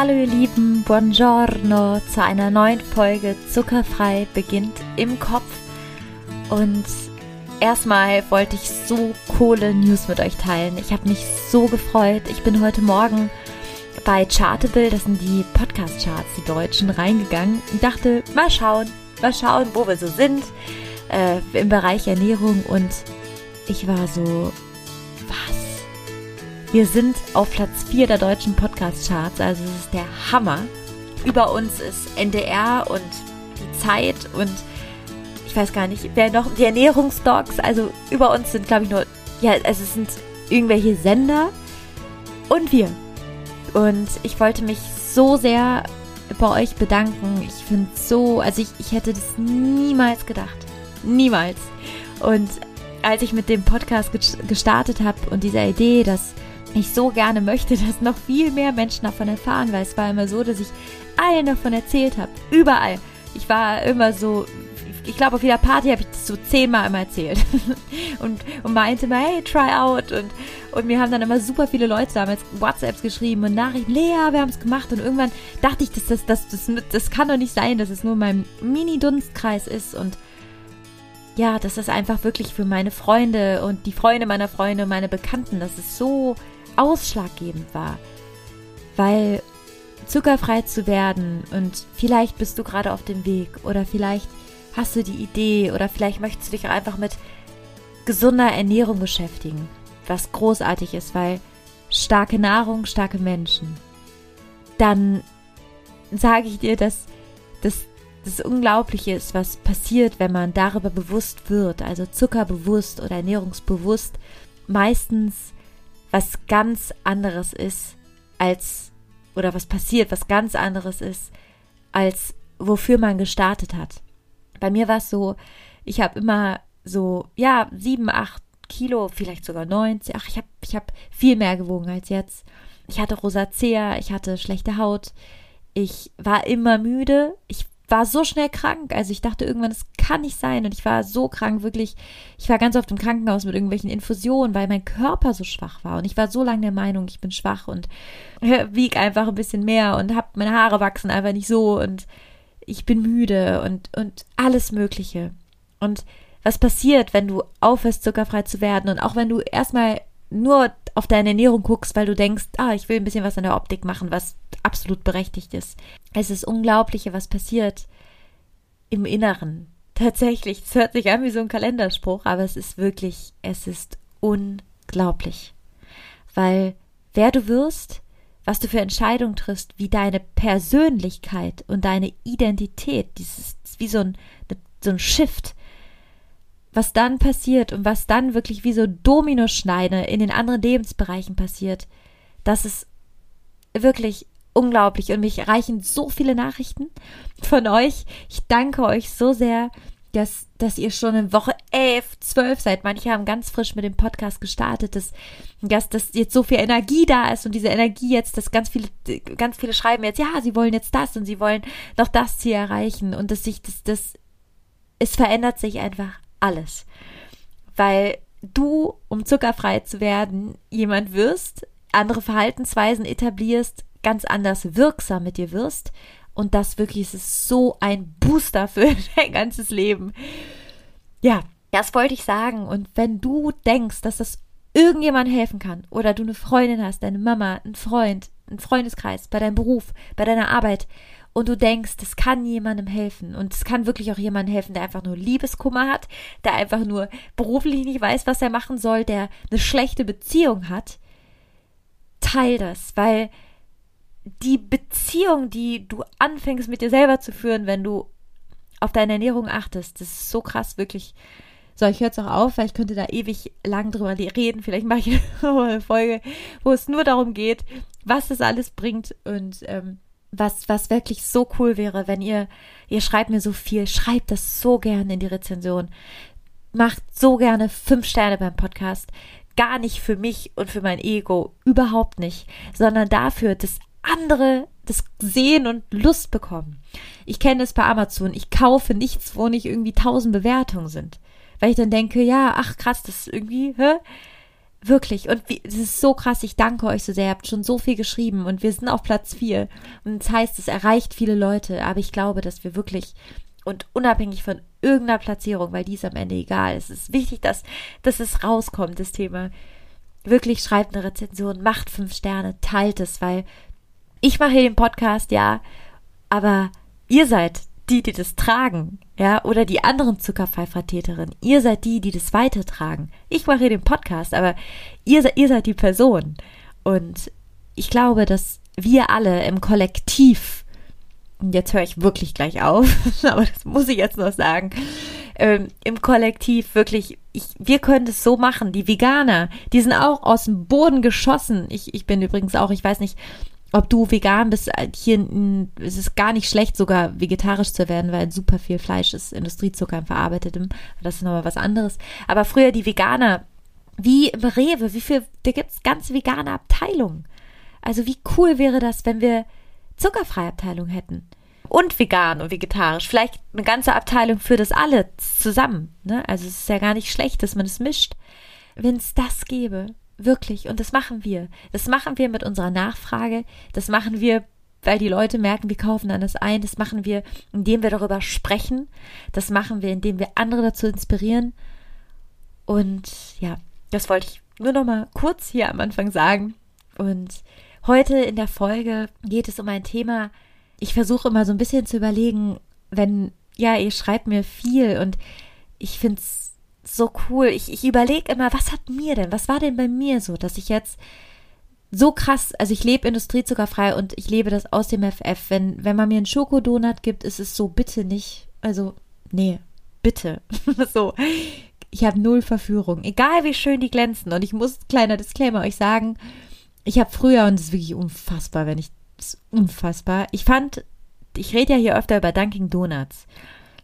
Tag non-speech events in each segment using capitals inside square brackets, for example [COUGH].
Hallo ihr Lieben, buongiorno zu einer neuen Folge Zuckerfrei beginnt im Kopf. Und erstmal wollte ich so coole News mit euch teilen. Ich habe mich so gefreut. Ich bin heute Morgen bei Chartable, das sind die Podcast-Charts, die deutschen, reingegangen und dachte, mal schauen, mal schauen, wo wir so sind äh, im Bereich Ernährung. Und ich war so, wir sind auf Platz 4 der deutschen Podcast-Charts, also es ist der Hammer. Über uns ist NDR und die Zeit und ich weiß gar nicht, wer noch, die Ernährungsdocs, also über uns sind, glaube ich, nur, ja, also es sind irgendwelche Sender und wir. Und ich wollte mich so sehr bei euch bedanken. Ich finde so, also ich, ich hätte das niemals gedacht. Niemals. Und als ich mit dem Podcast gestartet habe und dieser Idee, dass ich so gerne möchte, [LAUGHS] dass noch viel mehr Menschen davon erfahren, weil es war immer so, dass ich allen davon erzählt habe. Überall. Ich war immer so, ich glaube, auf jeder Party habe ich das so zehnmal immer erzählt. [LAUGHS] und, und meinte immer, hey, try out. Und, und mir haben dann immer super viele Leute damals WhatsApps geschrieben und Nachrichten, Lea, wir haben es gemacht. Und irgendwann dachte ich, das, das, das, das, das kann doch nicht sein, dass es nur mein Mini-Dunstkreis ist. Und ja, das ist einfach wirklich für meine Freunde und die Freunde meiner Freunde, meine Bekannten, das ist so ausschlaggebend war. Weil zuckerfrei zu werden und vielleicht bist du gerade auf dem Weg oder vielleicht hast du die Idee oder vielleicht möchtest du dich auch einfach mit gesunder Ernährung beschäftigen, was großartig ist, weil starke Nahrung, starke Menschen. Dann sage ich dir, dass das das Unglaubliche ist, was passiert, wenn man darüber bewusst wird, also zuckerbewusst oder ernährungsbewusst, meistens was ganz anderes ist als, oder was passiert, was ganz anderes ist, als wofür man gestartet hat. Bei mir war es so, ich habe immer so, ja, sieben, acht Kilo, vielleicht sogar 90. Ach, ich habe ich hab viel mehr gewogen als jetzt. Ich hatte Rosacea, ich hatte schlechte Haut. Ich war immer müde. Ich war so schnell krank. Also ich dachte irgendwann, es kann nicht sein. Und ich war so krank, wirklich. Ich war ganz oft im Krankenhaus mit irgendwelchen Infusionen, weil mein Körper so schwach war. Und ich war so lange der Meinung, ich bin schwach und wieg einfach ein bisschen mehr und hab meine Haare wachsen einfach nicht so und ich bin müde und, und alles Mögliche. Und was passiert, wenn du aufhörst, zuckerfrei zu werden und auch wenn du erstmal nur auf deine Ernährung guckst, weil du denkst, ah, ich will ein bisschen was an der Optik machen, was absolut berechtigt ist. Es ist unglaublich, was passiert im Inneren. [LAUGHS] Tatsächlich, es hört sich an wie so ein Kalenderspruch, aber es ist wirklich, es ist unglaublich. Weil wer du wirst, was du für Entscheidungen triffst, wie deine Persönlichkeit und deine Identität, dieses wie so ein, so ein Shift, was dann passiert und was dann wirklich wie so Dominoschneide in den anderen Lebensbereichen passiert, das ist wirklich unglaublich und mich erreichen so viele Nachrichten von euch. Ich danke euch so sehr, dass, dass ihr schon in Woche 11, 12 seid. Manche haben ganz frisch mit dem Podcast gestartet, dass, dass, dass jetzt so viel Energie da ist und diese Energie jetzt, dass ganz viele, ganz viele schreiben jetzt, ja, sie wollen jetzt das und sie wollen noch das Ziel erreichen und dass sich das, das, es verändert sich einfach alles. Weil du, um zuckerfrei zu werden, jemand wirst, andere Verhaltensweisen etablierst, ganz anders wirksam mit dir wirst. Und das wirklich ist so ein Booster für [LAUGHS] dein ganzes Leben. Ja, das wollte ich sagen. Und wenn du denkst, dass das irgendjemand helfen kann oder du eine Freundin hast, deine Mama, einen Freund, einen Freundeskreis, bei deinem Beruf, bei deiner Arbeit und du denkst, das kann jemandem helfen und es kann wirklich auch jemandem helfen, der einfach nur Liebeskummer hat, der einfach nur beruflich nicht weiß, was er machen soll, der eine schlechte Beziehung hat, teil das, weil die Beziehung, die du anfängst mit dir selber zu führen, wenn du auf deine Ernährung achtest, das ist so krass, wirklich. So, ich höre jetzt auch auf, weil ich könnte da ewig lang drüber reden. Vielleicht mache ich [LAUGHS] eine Folge, wo es nur darum geht, was das alles bringt und ähm, was, was wirklich so cool wäre, wenn ihr, ihr schreibt mir so viel, schreibt das so gerne in die Rezension. Macht so gerne fünf Sterne beim Podcast. Gar nicht für mich und für mein Ego, überhaupt nicht, sondern dafür, dass andere das sehen und Lust bekommen. Ich kenne es bei Amazon. Ich kaufe nichts, wo nicht irgendwie tausend Bewertungen sind. Weil ich dann denke, ja, ach krass, das ist irgendwie, hä? Wirklich. Und es ist so krass. Ich danke euch so sehr. Ihr habt schon so viel geschrieben und wir sind auf Platz vier. Und das heißt, es erreicht viele Leute. Aber ich glaube, dass wir wirklich und unabhängig von irgendeiner Platzierung, weil die ist am Ende egal. Es ist wichtig, dass, dass es rauskommt, das Thema. Wirklich schreibt eine Rezension, macht fünf Sterne, teilt es, weil ich mache hier den Podcast, ja, aber ihr seid die, die das tragen, ja, oder die anderen Zuckerpfeifertäterinnen. Ihr seid die, die das weitertragen. Ich mache hier den Podcast, aber ihr, ihr seid die Person. Und ich glaube, dass wir alle im Kollektiv, und jetzt höre ich wirklich gleich auf, [LAUGHS] aber das muss ich jetzt noch sagen, ähm, im Kollektiv wirklich, ich, wir können das so machen. Die Veganer, die sind auch aus dem Boden geschossen. Ich, ich bin übrigens auch, ich weiß nicht, ob du vegan bist, äh, hier es ist gar nicht schlecht, sogar vegetarisch zu werden, weil super viel Fleisch ist, Industriezucker verarbeitetem. Das ist nochmal was anderes. Aber früher die Veganer, wie im Rewe, wie viel, da gibt es ganz vegane Abteilungen. Also wie cool wäre das, wenn wir zuckerfreie Abteilung hätten. Und vegan und vegetarisch. Vielleicht eine ganze Abteilung für das alle zusammen. Ne? Also es ist ja gar nicht schlecht, dass man es mischt. Wenn es das gäbe, Wirklich. Und das machen wir. Das machen wir mit unserer Nachfrage. Das machen wir, weil die Leute merken, wir kaufen dann das ein. Das machen wir, indem wir darüber sprechen. Das machen wir, indem wir andere dazu inspirieren. Und ja, das wollte ich nur noch mal kurz hier am Anfang sagen. Und heute in der Folge geht es um ein Thema. Ich versuche immer so ein bisschen zu überlegen, wenn, ja, ihr schreibt mir viel und ich finde es so cool. Ich, ich überlege immer, was hat mir denn, was war denn bei mir so, dass ich jetzt so krass, also ich lebe industriezuckerfrei und ich lebe das aus dem FF. Wenn, wenn man mir einen Schokodonut gibt, ist es so, bitte nicht. Also, nee, bitte. [LAUGHS] so. Ich habe null Verführung. Egal wie schön die glänzen. Und ich muss, kleiner Disclaimer, euch sagen, ich habe früher, und es ist wirklich unfassbar, wenn ich, ist unfassbar. Ich fand, ich rede ja hier öfter über Dunkin' Donuts.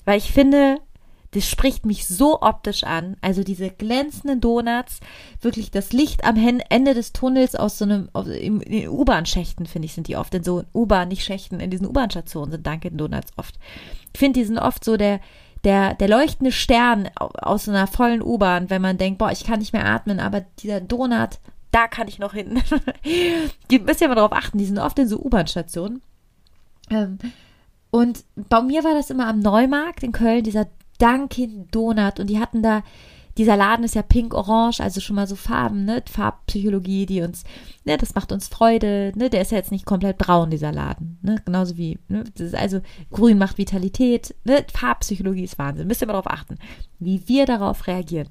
Weil ich finde, das spricht mich so optisch an. Also diese glänzenden Donuts, wirklich das Licht am Ende des Tunnels aus so einem, in den U-Bahn-Schächten, finde ich, sind die oft in so U-Bahn, nicht Schächten, in diesen U-Bahn-Stationen sind Dunkin' Donuts oft. Ich finde, die sind oft so der, der, der leuchtende Stern aus so einer vollen U-Bahn, wenn man denkt, boah, ich kann nicht mehr atmen, aber dieser Donut, da kann ich noch hin. [LAUGHS] die müsst ihr mal drauf achten, die sind oft in so U-Bahn-Stationen. Ähm, und bei mir war das immer am Neumarkt in Köln, dieser Dunkin Donut und die hatten da dieser Laden ist ja pink-orange, also schon mal so Farben, ne? Farbpsychologie, die uns, ne, das macht uns Freude, ne? Der ist ja jetzt nicht komplett braun, dieser Laden, ne? Genauso wie, ne? Das ist also grün macht Vitalität, ne? Farbpsychologie ist Wahnsinn. Müsst ihr mal darauf achten, wie wir darauf reagieren.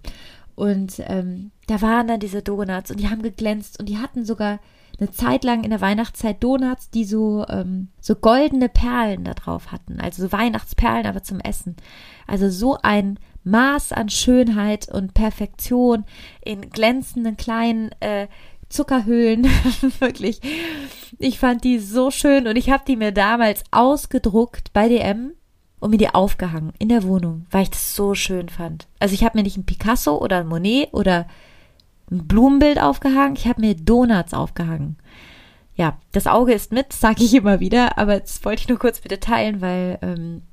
Und ähm, da waren dann diese Donuts und die haben geglänzt und die hatten sogar eine Zeit lang in der Weihnachtszeit Donuts, die so, ähm, so goldene Perlen da drauf hatten. Also so Weihnachtsperlen, aber zum Essen. Also so ein Maß an Schönheit und Perfektion in glänzenden kleinen äh, Zuckerhöhlen. [LAUGHS] Wirklich. Ich fand die so schön und ich habe die mir damals ausgedruckt bei DM und mir die aufgehangen in der Wohnung, weil ich das so schön fand. Also ich habe mir nicht ein Picasso oder ein Monet oder ein Blumenbild aufgehangen, ich habe mir Donuts aufgehangen. Ja, das Auge ist mit, sage ich immer wieder, aber das wollte ich nur kurz bitte teilen, weil ähm,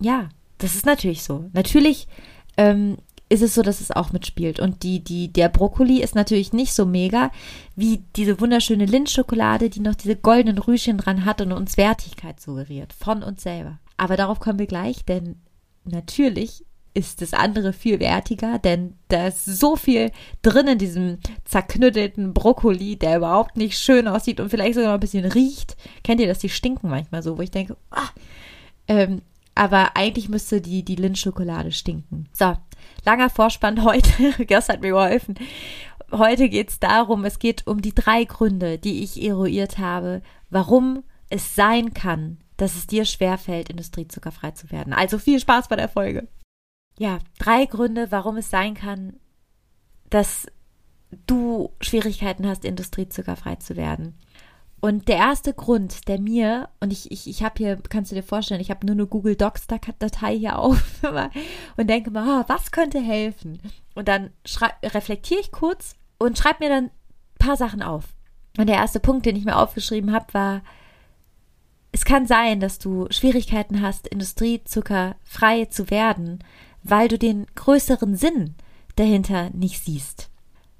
ja, das ist natürlich so. Natürlich ähm, ist es so, dass es auch mitspielt. Und die, die, der Brokkoli ist natürlich nicht so mega wie diese wunderschöne Lindschokolade, die noch diese goldenen Rüschen dran hat und uns Wertigkeit suggeriert von uns selber. Aber darauf kommen wir gleich, denn natürlich ist das andere viel wertiger, denn da ist so viel drin in diesem zerknüttelten Brokkoli, der überhaupt nicht schön aussieht und vielleicht sogar ein bisschen riecht. Kennt ihr das? Die stinken manchmal so, wo ich denke, ah, ähm, aber eigentlich müsste die, die Lindschokolade stinken. So, langer Vorspann [LAUGHS] heute. Gers hat mir geholfen. Heute geht es darum, es geht um die drei Gründe, die ich eruiert habe, warum es sein kann, dass es dir schwerfällt, industriezuckerfrei zu werden. Also viel Spaß bei der Folge ja, drei Gründe, warum es sein kann, dass du Schwierigkeiten hast, industriezuckerfrei zu werden. Und der erste Grund, der mir, und ich, ich, ich habe hier, kannst du dir vorstellen, ich habe nur eine Google Docs-Datei hier auf [LAUGHS] und denke mal, oh, was könnte helfen? Und dann reflektiere ich kurz und schreibe mir dann ein paar Sachen auf. Und der erste Punkt, den ich mir aufgeschrieben habe, war, es kann sein, dass du Schwierigkeiten hast, industriezuckerfrei zu werden, weil du den größeren Sinn dahinter nicht siehst.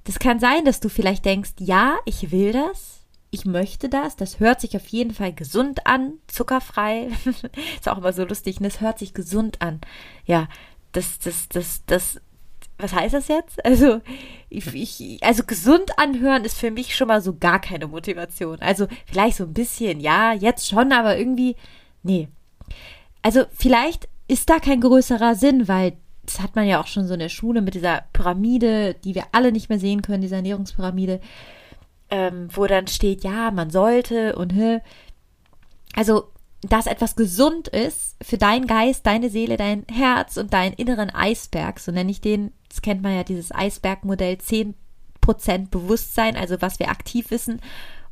das kann sein, dass du vielleicht denkst, ja, ich will das, ich möchte das, das hört sich auf jeden Fall gesund an, zuckerfrei. [LAUGHS] ist auch immer so lustig, das hört sich gesund an. Ja, das, das, das, das, was heißt das jetzt? Also, ich, ich, also gesund anhören ist für mich schon mal so gar keine Motivation. Also vielleicht so ein bisschen, ja, jetzt schon, aber irgendwie, nee. Also vielleicht ist da kein größerer Sinn, weil das hat man ja auch schon so in der Schule mit dieser Pyramide, die wir alle nicht mehr sehen können, dieser Ernährungspyramide ähm, wo dann steht, ja, man sollte und hä. Also, dass etwas gesund ist für deinen Geist, deine Seele, dein Herz und deinen inneren Eisberg, so nenne ich den, das kennt man ja, dieses Eisbergmodell, 10% Bewusstsein, also was wir aktiv wissen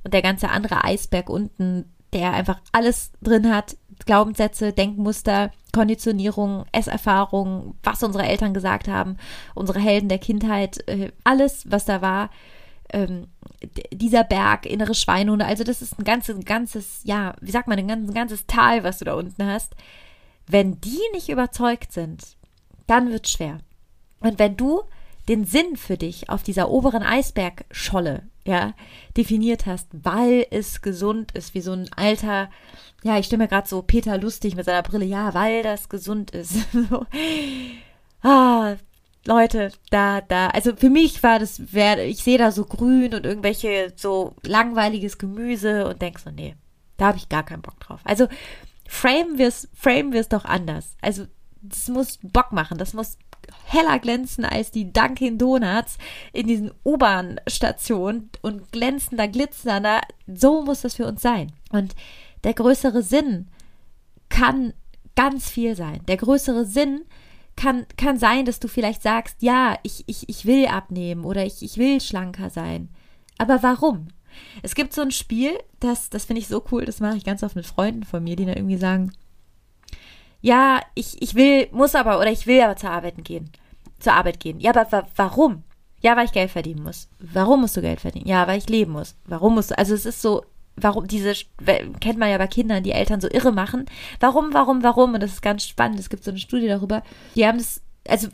und der ganze andere Eisberg unten, der einfach alles drin hat, Glaubenssätze, Denkmuster, Konditionierung, Esserfahrung, was unsere Eltern gesagt haben, unsere Helden der Kindheit, äh, alles, was da war, ähm, dieser Berg, innere Schweinhunde, also das ist ein ganzes, ein ganzes, ja, wie sagt man, ein ganzes, ein ganzes Tal, was du da unten hast. Wenn die nicht überzeugt sind, dann wird schwer. Und wenn du den Sinn für dich auf dieser oberen Eisbergscholle, ja, definiert hast, weil es gesund ist, wie so ein alter, ja, ich stelle mir gerade so Peter lustig mit seiner Brille, ja, weil das gesund ist. [LAUGHS] so. Ah, Leute, da, da, also für mich war das, ich sehe da so grün und irgendwelche so langweiliges Gemüse und denk so, nee, da habe ich gar keinen Bock drauf. Also frame wir es, frame wir doch anders. Also das muss Bock machen, das muss heller glänzen als die Dunkin Donuts in diesen U-Bahn-Stationen und glänzender, glitzernder. So muss das für uns sein. Und der größere Sinn kann ganz viel sein. Der größere Sinn kann, kann sein, dass du vielleicht sagst, ja, ich, ich, ich will abnehmen oder ich, ich will schlanker sein. Aber warum? Es gibt so ein Spiel, das, das finde ich so cool, das mache ich ganz oft mit Freunden von mir, die dann irgendwie sagen, ja, ich, ich will, muss aber, oder ich will aber zur Arbeit gehen. Zur Arbeit gehen. Ja, aber wa warum? Ja, weil ich Geld verdienen muss. Warum musst du Geld verdienen? Ja, weil ich leben muss. Warum musst du, also es ist so, warum diese, kennt man ja bei Kindern, die Eltern so irre machen. Warum, warum, warum? Und das ist ganz spannend. Es gibt so eine Studie darüber. Die haben das, also,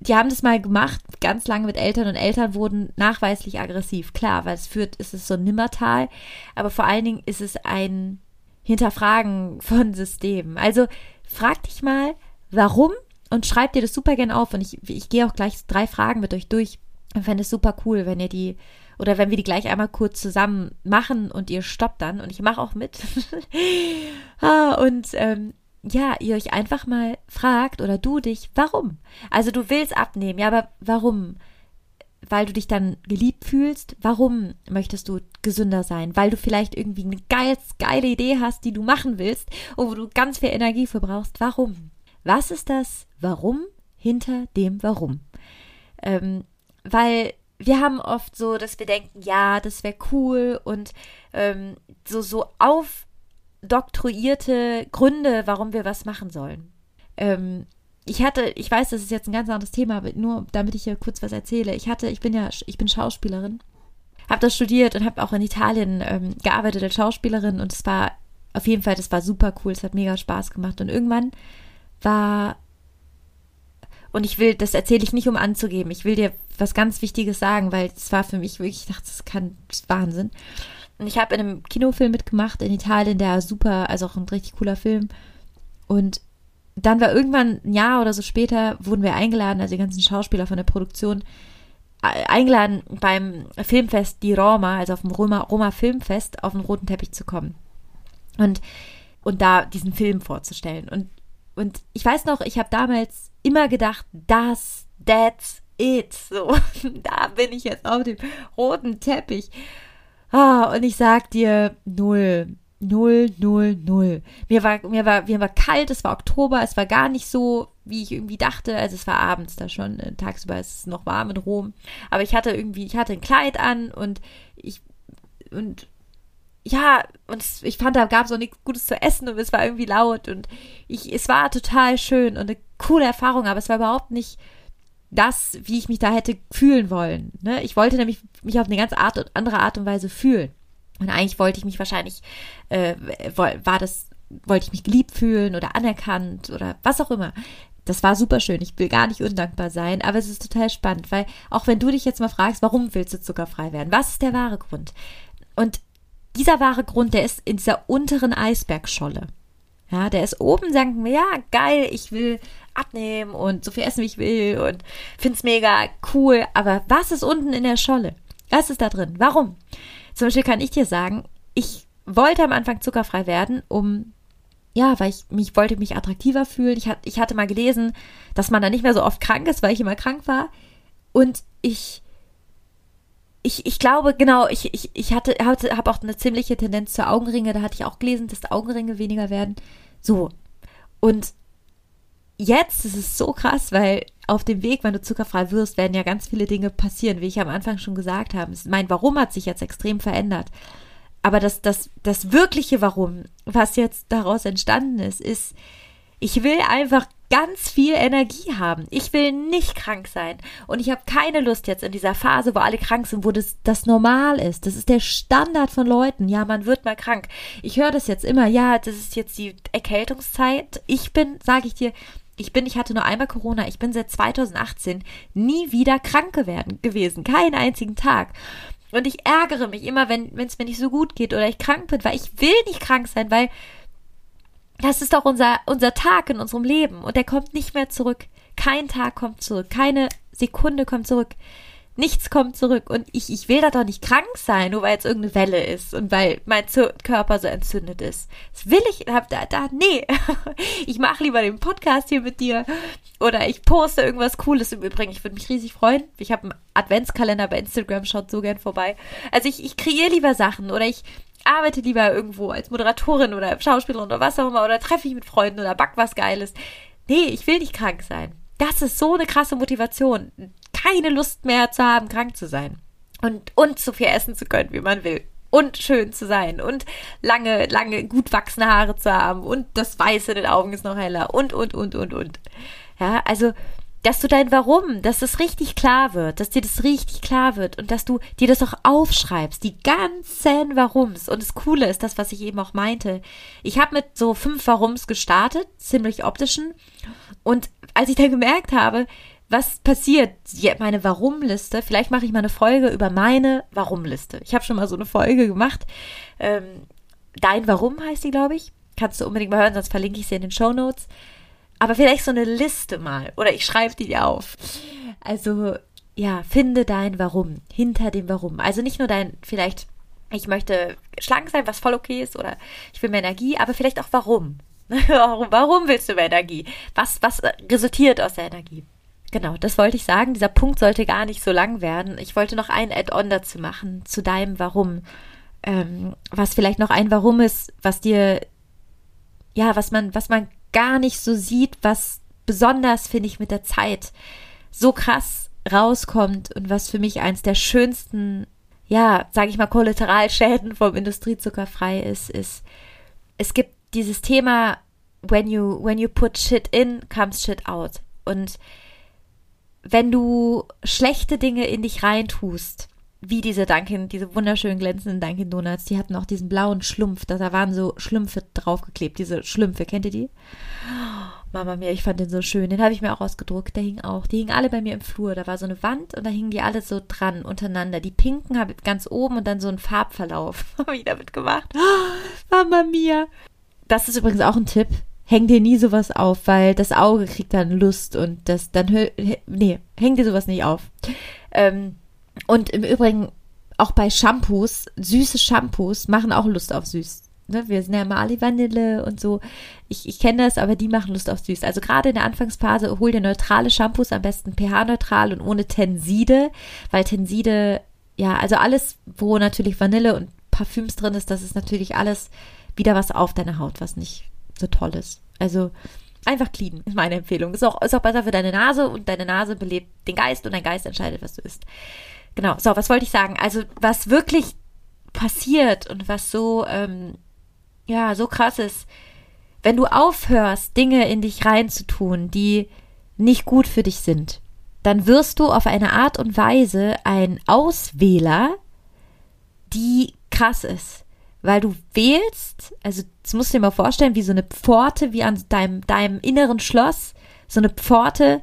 die haben das mal gemacht, ganz lange mit Eltern und Eltern wurden nachweislich aggressiv. Klar, weil es führt, ist es so ein Nimmertal. Aber vor allen Dingen ist es ein Hinterfragen von Systemen. Also, frag dich mal, warum? Und schreib dir das super gern auf. Und ich, ich gehe auch gleich drei Fragen mit euch durch. Ich fände es super cool, wenn ihr die oder wenn wir die gleich einmal kurz zusammen machen und ihr stoppt dann und ich mache auch mit. [LAUGHS] Ah, und ähm, ja, ihr euch einfach mal fragt oder du dich, warum? Also du willst abnehmen, ja, aber warum? Weil du dich dann geliebt fühlst? Warum möchtest du gesünder sein? Weil du vielleicht irgendwie eine geil, geile Idee hast, die du machen willst wo du ganz viel Energie für brauchst? Warum? Was ist das Warum hinter dem Warum? Ähm, weil wir haben oft so, dass wir denken, ja, das wäre cool und ähm, so, so aufdoktroyierte Gründe, warum wir was machen sollen. Ähm, ich hatte, ich weiß, das ist jetzt ein ganz anderes Thema, aber nur damit ich hier kurz was erzähle. Ich hatte, ich bin ja, ich bin Schauspielerin, habe das studiert und habe auch in Italien ähm, gearbeitet als Schauspielerin und es war auf jeden Fall, das war super cool, es hat mega Spaß gemacht und irgendwann war und ich will, das erzähle ich nicht, um anzugeben. Ich will dir was ganz Wichtiges sagen, weil es war für mich wirklich, ich dachte, das kann, das ist Wahnsinn. Und ich habe in einem Kinofilm mitgemacht in Italien, der super, also auch ein richtig cooler Film. Und dann war irgendwann ein Jahr oder so später, wurden wir eingeladen, also die ganzen Schauspieler von der Produktion, äh, eingeladen beim Filmfest die Roma, also auf dem Roma, Roma Filmfest, auf den roten Teppich zu kommen. Und, und da diesen Film vorzustellen. Und, und ich weiß noch, ich habe damals immer gedacht, das, that's it. So, [LAUGHS] da bin ich jetzt auf dem roten Teppich. Ah, und ich sag dir, null. Null, null, null. Mir war, mir war, mir war kalt, es war Oktober, es war gar nicht so, wie ich irgendwie dachte. Also es war abends da schon, äh, tagsüber ist es noch warm in Rom. Aber ich hatte irgendwie, ich hatte ein Kleid an und ich, und ja, und ich fand, da gab es auch nichts Gutes zu essen und es war irgendwie laut und ich, es war total schön und eine coole Erfahrung, aber es war überhaupt nicht das, wie ich mich da hätte fühlen wollen. Ne? Ich wollte nämlich mich auf eine ganz Art, andere Art und Weise fühlen. Und eigentlich wollte ich mich wahrscheinlich, äh, war das, wollte ich mich geliebt fühlen oder anerkannt oder was auch immer. das war super schön. Ich will gar nicht undankbar sein, aber es ist total spannend, weil auch wenn du dich jetzt mal fragst, warum willst du zuckerfrei werden? Was ist der wahre Grund? Und dieser wahre Grund, der ist in dieser unteren Eisbergscholle. Ja, der ist oben, sagen wir, ja, geil, ich will abnehmen und so viel essen, wie ich will und find's mega cool. Aber was ist unten in der Scholle? Was ist da drin? Warum? Zum Beispiel kann ich dir sagen, ich wollte am Anfang zuckerfrei werden, um ja, weil ich mich wollte mich attraktiver fühlen. Ich, hat, ich hatte mal gelesen, dass man da nicht mehr so oft krank ist, weil ich immer krank war. Und ich, ich, ich glaube, genau, ich, ich, ich hatte, hatte habe auch eine ziemliche Tendenz zu Augenringe. Da hatte ich auch gelesen, dass Augenringe weniger werden. So. Und jetzt ist es so krass, weil auf dem Weg, wenn du zuckerfrei wirst, werden ja ganz viele Dinge passieren, wie ich am Anfang schon gesagt habe. Mein Warum hat sich jetzt extrem verändert. Aber das, das, das wirkliche Warum, was jetzt daraus entstanden ist, ist, ich will einfach ganz viel Energie haben. Ich will nicht krank sein. Und ich habe keine Lust jetzt in dieser Phase, wo alle krank sind, wo das, das normal ist. Das ist der Standard von Leuten. Ja, man wird mal krank. Ich höre das jetzt immer. Ja, das ist jetzt die Erkältungszeit. Ich bin, sage ich dir, ich bin, ich hatte nur einmal Corona. Ich bin seit 2018 nie wieder krank geworden, gewesen. Keinen einzigen Tag. Und ich ärgere mich immer, wenn es mir nicht so gut geht oder ich krank bin, weil ich will nicht krank sein, weil das ist doch unser, unser Tag in unserem Leben und der kommt nicht mehr zurück. Kein Tag kommt zurück, keine Sekunde kommt zurück. Nichts kommt zurück und ich, ich will da doch nicht krank sein, nur weil jetzt irgendeine Welle ist und weil mein Körper so entzündet ist. Das will ich, hab da, da, nee. [LAUGHS] Ich mache lieber den Podcast hier mit dir oder ich poste irgendwas Cooles im Übrigen. Ich würde mich riesig freuen. Ich habe einen Adventskalender bei Instagram, schaut so gern vorbei. Also ich, ich kreiere lieber Sachen oder ich arbeite lieber irgendwo als Moderatorin oder Schauspielerin oder was auch immer oder treffe ich mit Freunden oder back was Geiles. Nee, ich will nicht krank sein. Das ist so eine krasse Motivation keine Lust mehr zu haben, krank zu sein. Und, und so viel essen zu können, wie man will. Und schön zu sein. Und lange, lange, gut wachsende Haare zu haben. Und das Weiße in den Augen ist noch heller. Und, und, und, und, und. Ja, also, dass du dein Warum, dass das richtig klar wird, dass dir das richtig klar wird und dass du dir das auch aufschreibst, die ganzen Warums. Und das Coole ist das, was ich eben auch meinte. Ich habe mit so fünf Warums gestartet, ziemlich optischen. Und als ich dann gemerkt habe, was passiert? Meine Warum-Liste. Vielleicht mache ich mal eine Folge über meine Warum-Liste. Ich habe schon mal so eine Folge gemacht. Ähm, Dein Warum heißt die, glaube ich. Kannst du unbedingt mal hören, sonst verlinke ich sie in den Show Notes. Aber vielleicht so eine Liste mal. Oder ich schreibe die dir auf. Also, ja, finde dein Warum. Hinter dem Warum. Also nicht nur dein, vielleicht, ich möchte schlank sein, was voll okay ist, oder ich will mehr Energie, aber vielleicht auch warum. [LAUGHS] warum willst du mehr Energie? Was, was resultiert aus der Energie? Genau, das wollte ich sagen. Dieser Punkt sollte gar nicht so lang werden. Ich wollte noch ein Add-on dazu machen, zu deinem Warum. Ähm, was vielleicht noch ein Warum ist, was dir, ja, was man, was man gar nicht so sieht, was besonders, finde ich, mit der Zeit so krass rauskommt und was für mich eins der schönsten, ja, sage ich mal, Kollateralschäden vom Industriezuckerfrei ist, ist, es gibt dieses Thema, when you, when you put shit in, comes shit out. Und wenn du schlechte Dinge in dich reintust, wie diese Dunkin, diese wunderschönen glänzenden Dunkin Donuts, die hatten auch diesen blauen Schlumpf, da, waren so Schlümpfe draufgeklebt, diese Schlümpfe, kennt ihr die? Mama mia, ich fand den so schön, den habe ich mir auch ausgedruckt, der hing auch, die hingen alle bei mir im Flur, da war so eine Wand und da hingen die alle so dran, untereinander, die pinken habe ich ganz oben und dann so ein Farbverlauf, [LAUGHS] habe ich damit gemacht, Mama mia. Das ist übrigens auch ein Tipp, häng dir nie sowas auf, weil das Auge kriegt dann Lust und das dann nee, häng dir sowas nicht auf. Ähm, und im Übrigen auch bei Shampoos, süße Shampoos machen auch Lust auf süß. Ne, wir sind ja Mali Vanille und so. Ich, ich kenne das, aber die machen Lust auf süß. Also gerade in der Anfangsphase hol dir neutrale Shampoos, am besten pH-neutral und ohne Tenside, weil Tenside, ja, also alles, wo natürlich Vanille und Parfüms drin ist, das ist natürlich alles wieder was auf deiner Haut, was nicht so toll ist. Also einfach clean ist meine Empfehlung. Ist auch, ist auch besser für deine Nase und deine Nase belebt den Geist und dein Geist entscheidet, was du isst. Genau, so, was wollte ich sagen? Also, was wirklich passiert und was so, ähm, ja, so krass ist, wenn du aufhörst, Dinge in dich reinzutun, die nicht gut für dich sind, dann wirst du auf eine Art und Weise ein Auswähler, die krass ist weil du wählst, also das musst du dir mal vorstellen, wie so eine Pforte, wie an deinem, deinem inneren Schloss, So eine Pforte,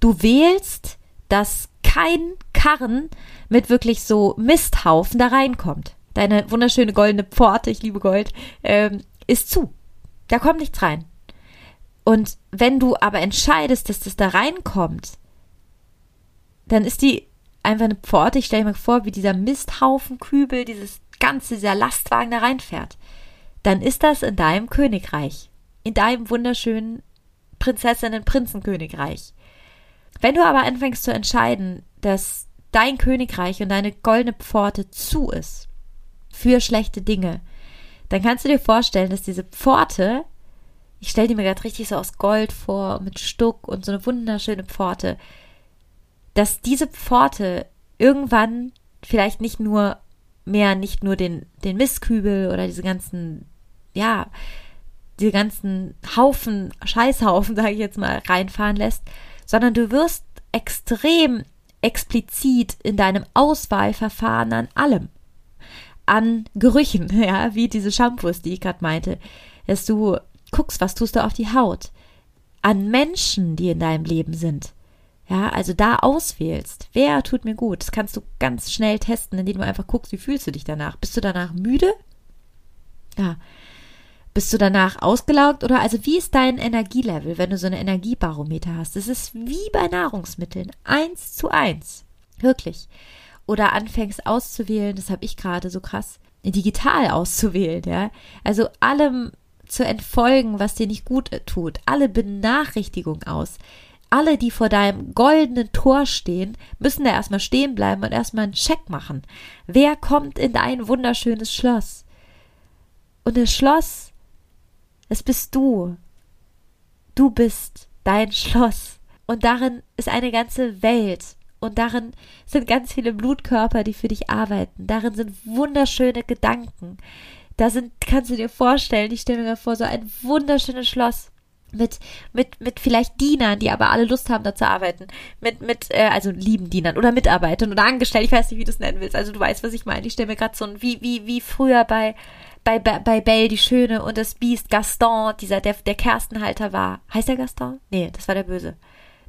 du wählst, dass kein Karren mit wirklich so Misthaufen da reinkommt. Deine wunderschöne goldene Pforte, ich liebe Gold, ähm, ist zu. Da kommt nichts rein. Und wenn du aber entscheidest, dass das da reinkommt, dann ist die einfach eine Pforte. Ich stelle mir vor, wie dieser Misthaufen-Kübel, dieses ganze, dieser Lastwagen da reinfährt. Dann ist das in deinem Königreich. In deinem wunderschönen Prinzessinnen-Prinzenkönigreich. Wenn du aber anfängst zu entscheiden, dass dein Königreich und deine goldene Pforte zu ist für schlechte Dinge, dann kannst du dir vorstellen, dass diese Pforte, ich stelle die mir gerade richtig so aus Gold vor, mit Stuck und so eine wunderschöne Pforte, dass diese Pforte irgendwann vielleicht nicht nur mehr, nicht nur den, den Mistkübel oder diese ganzen, ja, diese ganzen Haufen, Scheißhaufen, [LAUGHS] sage ich jetzt mal, reinfahren lässt, sondern du wirst extrem explizit in deinem Auswahlverfahren an allem. An Gerüchen, [LAUGHS] ja, wie diese Shampoos, die ich gerade meinte, dass du guckst, was tust du auf die Haut. An Menschen, die in deinem Leben sind. Ja, also da auswählst, wer tut mir gut. Das kannst du ganz schnell testen, indem du einfach guckst, wie fühlst du dich danach. Bist du danach müde? Ja. Bist du danach ausgelaugt oder also wie ist dein Energielevel, wenn du so eine Energiebarometer hast? Das ist wie bei Nahrungsmitteln, eins zu eins, wirklich. Oder anfängst auszuwählen, das habe ich gerade so krass, digital auszuwählen, ja. Also allem zu entfolgen, was dir nicht gut tut, alle Benachrichtigungen aus alle, die vor deinem goldenen Tor stehen, müssen da erstmal stehen bleiben und erstmal einen Check machen. Wer kommt in dein wunderschönes Schloss? Und das Schloss, es bist du. Du bist dein Schloss. Und darin ist eine ganze Welt. Und darin sind ganz viele Blutkörper, die für dich arbeiten. Darin sind wunderschöne Gedanken. Da sind, kannst du dir vorstellen, ich stelle mir vor, so ein wunderschönes Schloss mit, mit, mit vielleicht Dienern, die aber alle Lust haben, da zu arbeiten. Mit, mit, äh, also lieben Dienern oder Mitarbeitern oder Angestellten, ich weiß nicht, wie du es nennen willst. Also du weißt, was ich meine. Ich stelle mir gerade so ein, wie, wie, wie früher bei, bei, bei Belle die Schöne und das Biest Gaston, dieser, der, der Kerstenhalter war. Heißt der Gaston? Nee, das war der Böse.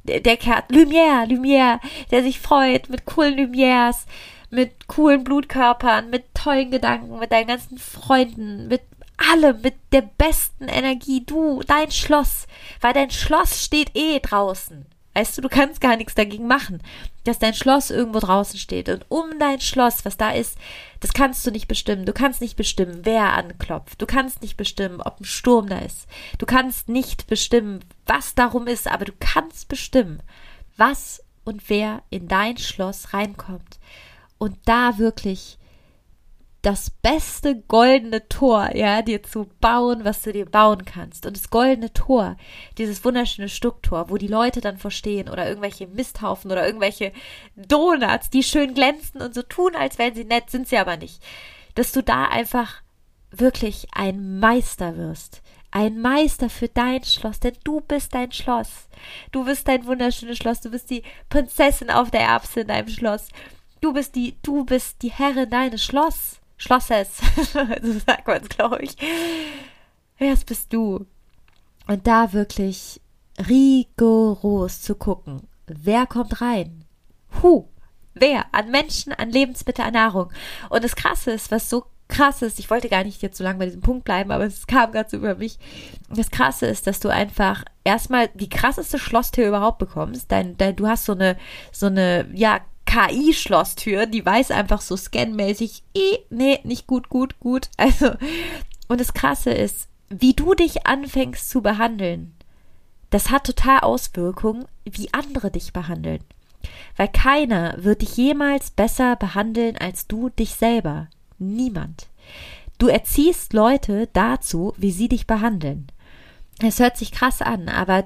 Der, der Kerst, Lumière, Lumière, der sich freut mit coolen Lumières, mit coolen Blutkörpern, mit tollen Gedanken, mit deinen ganzen Freunden, mit alle mit der besten Energie, du, dein Schloss, weil dein Schloss steht eh draußen. Weißt du, du kannst gar nichts dagegen machen, dass dein Schloss irgendwo draußen steht. Und um dein Schloss, was da ist, das kannst du nicht bestimmen. Du kannst nicht bestimmen, wer anklopft. Du kannst nicht bestimmen, ob ein Sturm da ist. Du kannst nicht bestimmen, was darum ist, aber du kannst bestimmen, was und wer in dein Schloss reinkommt. Und da wirklich das beste goldene Tor, ja, dir zu bauen, was du dir bauen kannst. Und das goldene Tor, dieses wunderschöne Stucktor, wo die Leute dann verstehen oder irgendwelche Misthaufen oder irgendwelche Donuts, die schön glänzen und so tun, als wären sie nett, sind sie aber nicht. Dass du da einfach wirklich ein Meister wirst. Ein Meister für dein Schloss, denn du bist dein Schloss. Du bist dein wunderschönes Schloss. Du bist die Prinzessin auf der Erbse in deinem Schloss. Du bist die, du bist die Herrin deines Schloss. Schlosses, [LAUGHS] so sagt man es, glaube ich. Wer bist du? Und da wirklich rigoros zu gucken, wer kommt rein? Huh, wer? An Menschen, an Lebensmittel, an Nahrung. Und das Krasse ist, was so krass ist, ich wollte gar nicht jetzt so lange bei diesem Punkt bleiben, aber es kam gerade so über mich. Das Krasse ist, dass du einfach erstmal die krasseste Schlosstür überhaupt bekommst. Dein, dein, du hast so eine, so eine, ja, KI-Schlosstür, die weiß einfach so scannmäßig, eh, nee, nicht gut, gut, gut. [LAUGHS] Also, und das Krasse ist, wie du dich anfängst zu behandeln, das hat total Auswirkungen, wie andere dich behandeln. Weil keiner wird dich jemals besser behandeln als du dich selber. Niemand. Du erziehst Leute dazu, wie sie dich behandeln. Es hört sich krass an, aber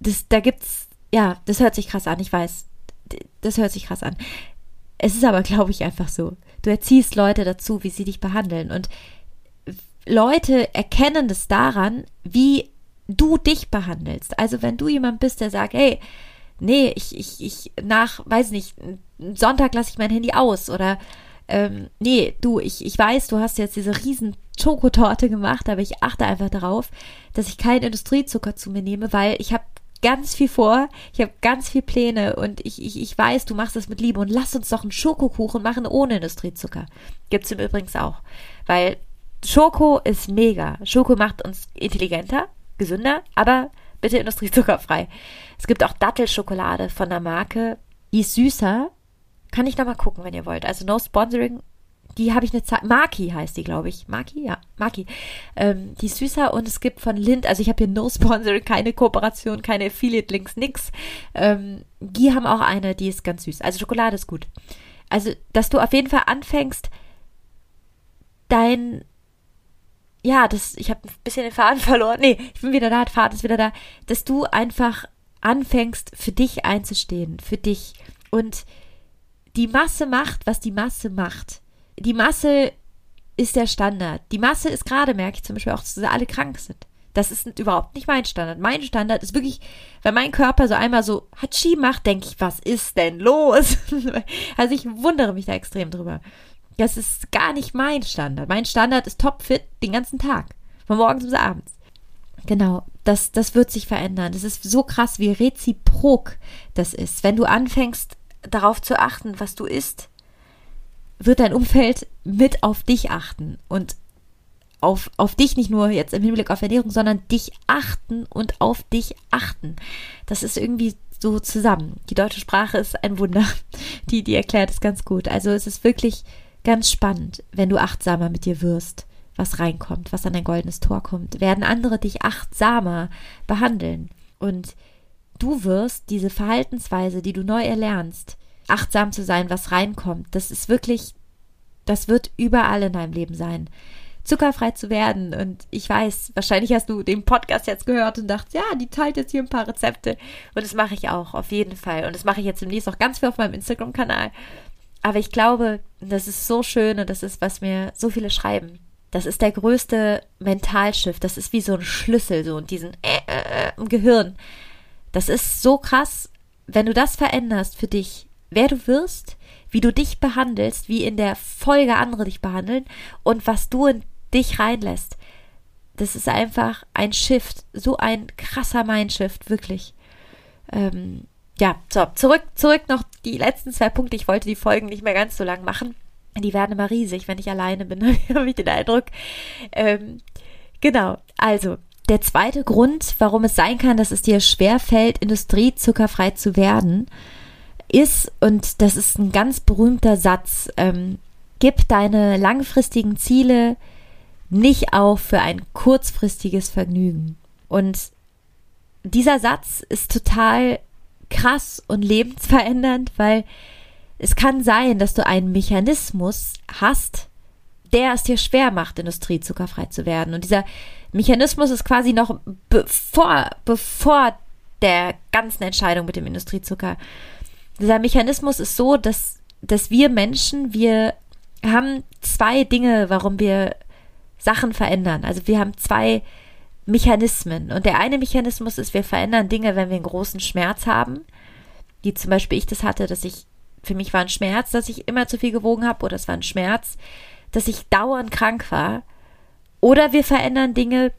das, da gibt's, ja, das hört sich krass an, ich weiß das hört sich krass an. Es ist aber, glaube ich, einfach so. Du erziehst Leute dazu, wie sie dich behandeln. Und Leute erkennen das daran, wie du dich behandelst. Also wenn du jemand bist, der sagt, hey, nee, ich, ich, ich, nach, weiß nicht, Sonntag lasse ich mein Handy aus oder ähm, nee, du, ich, ich weiß, du hast jetzt diese riesen Schokotorte gemacht, aber ich achte einfach darauf, dass ich keinen Industriezucker zu mir nehme, weil ich habe ganz viel vor, ich habe ganz viel Pläne und ich, ich, ich weiß, du machst das mit Liebe und lass uns doch einen Schokokuchen machen ohne Industriezucker. Gibt's im Übrigen auch. Weil Schoko ist mega. Schoko macht uns intelligenter, gesünder, aber bitte industriezuckerfrei. Es gibt auch Dattelschokolade von der Marke, die ist süßer. Kann ich da mal gucken, wenn ihr wollt. Also no sponsoring, die habe ich eine Zeit. Maki heißt die, glaube ich. Maki, ja, Maki. Ähm, die ist süßer und es gibt von Lind, also ich habe hier no Sponsoring, keine Kooperation, keine Affiliate-Links, nix. Ähm, die haben auch eine, die ist ganz süß. Also Schokolade ist gut. Also, dass du auf jeden Fall anfängst, dein ja, das, ich habe ein bisschen den Faden [LAUGHS] verloren. Nee, ich bin wieder da, der Faden ist wieder da. Dass du einfach anfängst, für dich einzustehen, für dich. Und die Masse macht, was die Masse macht die Masse ist der Standard. Die Masse ist gerade, merke ich zum Beispiel auch, dass sie alle krank sind. Das ist überhaupt nicht mein Standard. Mein Standard ist wirklich, wenn mein Körper so einmal so Hatschi macht, denke ich, was ist denn los? [LAUGHS] also ich wundere mich da extrem drüber. Das ist gar nicht mein Standard. Mein Standard ist topfit den ganzen Tag. Von morgens bis abends. Genau, das, das wird sich verändern. Das ist so krass, wie reziprok das ist. Wenn du anfängst, darauf zu achten, was du isst, wird dein Umfeld mit auf dich achten und auf, auf dich nicht nur jetzt im Hinblick auf Ernährung, sondern dich achten und auf dich achten. Das ist irgendwie so zusammen. Die deutsche Sprache ist ein Wunder. Die, die erklärt es ganz gut. Also es ist wirklich ganz spannend, wenn du achtsamer mit dir wirst, was reinkommt, was an dein goldenes Tor kommt. Werden andere dich achtsamer behandeln. Und du wirst diese Verhaltensweise, die du neu erlernst, achtsam zu sein, was reinkommt. Das ist wirklich, das wird überall in deinem Leben sein. Zuckerfrei zu werden. Und ich weiß, wahrscheinlich hast du den Podcast jetzt gehört und dachtest, ja, die teilt jetzt hier ein paar Rezepte. Und das mache ich auch, auf jeden Fall. Und das mache ich jetzt demnächst auch ganz viel auf meinem Instagram-Kanal. Aber ich glaube, das ist so schön und das ist, was mir so viele schreiben. Das ist der größte Mentalschiff. Das ist wie so ein Schlüssel, so und diesen äh, äh, äh, im Gehirn. Das ist so krass, wenn du das veränderst für dich, wer du wirst, wie du dich behandelst, wie in der Folge andere dich behandeln und was du in dich reinlässt. Das ist einfach ein Shift, so ein krasser Mindshift, wirklich. Ähm, ja, so, zurück, zurück noch die letzten zwei Punkte. Ich wollte die Folgen nicht mehr ganz so lang machen. Die werden immer riesig, wenn ich alleine bin, [LAUGHS] habe ich den Eindruck. Ähm, genau, also der zweite Grund, warum es sein kann, dass es dir schwerfällt, industriezuckerfrei zu werden, ist, und das ist ein ganz berühmter Satz, ähm, gib deine langfristigen Ziele nicht auf für ein kurzfristiges Vergnügen. Und dieser Satz ist total krass und lebensverändernd, weil es kann sein, dass du einen Mechanismus hast, der es dir schwer macht, industriezuckerfrei zu werden. Und dieser Mechanismus ist quasi noch bevor, bevor der ganzen Entscheidung mit dem Industriezucker dieser Mechanismus ist so, dass, dass wir Menschen, wir haben zwei Dinge, warum wir Sachen verändern. Also wir haben zwei Mechanismen. Und der eine Mechanismus ist, wir verändern Dinge, wenn wir einen großen Schmerz haben. Wie zum Beispiel ich das hatte, dass ich, für mich war ein Schmerz, dass ich immer zu viel gewogen habe, oder es war ein Schmerz, dass ich dauernd krank war. Oder wir verändern Dinge,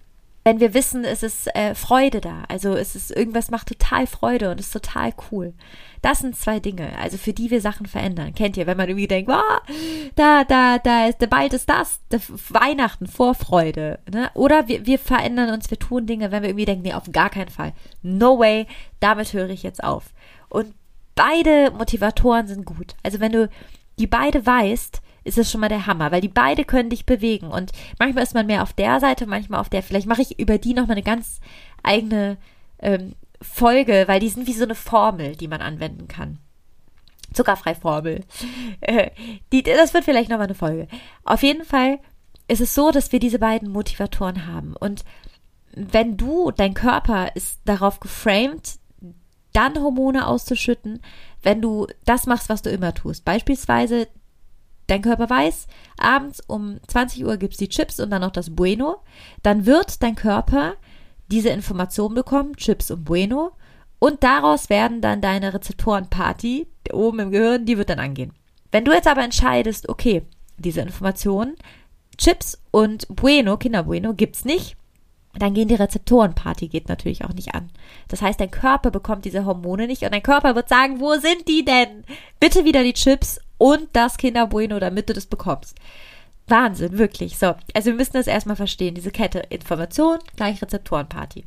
wenn wir wissen, es ist äh, Freude da. Also es ist irgendwas macht total Freude und ist total cool. Das sind zwei Dinge, also für die wir Sachen verändern. Kennt ihr, wenn man irgendwie denkt, oh, da, da, da ist, bald ist das, Weihnachten, Vorfreude. Ne? Oder wir, wir verändern uns, wir tun Dinge, wenn wir irgendwie denken, nee, auf gar keinen Fall. No way, damit höre ich jetzt auf. Und beide Motivatoren sind gut. Also wenn du die beide weißt, ist es schon mal der Hammer, weil die beide können dich bewegen. Und manchmal ist man mehr auf der Seite, manchmal auf der. Vielleicht mache ich über die nochmal eine ganz eigene ähm, Folge, weil die sind wie so eine Formel, die man anwenden kann. Zuckerfrei-Formel. [LAUGHS] Äh, die, das wird vielleicht nochmal eine Folge. Auf jeden Fall ist es so, dass wir diese beiden Motivatoren haben. Und wenn du, dein Körper ist darauf geframed, dann Hormone auszuschütten, wenn du das machst, was du immer tust. Beispielsweise dein Körper weiß, abends um 20 Uhr gibt's die Chips und dann noch das Bueno, dann wird dein Körper diese Information bekommen, Chips und Bueno, und daraus werden dann deine Rezeptoren Party, oben im Gehirn, die wird dann angehen. Wenn du jetzt aber entscheidest, okay, diese Information, Chips und Bueno, Kinder Bueno, gibt's nicht, dann gehen die Rezeptorenparty geht natürlich auch nicht an. Das heißt, dein Körper bekommt diese Hormone nicht und dein Körper wird sagen, wo sind die denn? Bitte wieder die Chips und das Kinderbueno, damit du das bekommst. Wahnsinn, wirklich. So, also wir müssen das erstmal verstehen, diese Kette Information gleich Rezeptorenparty.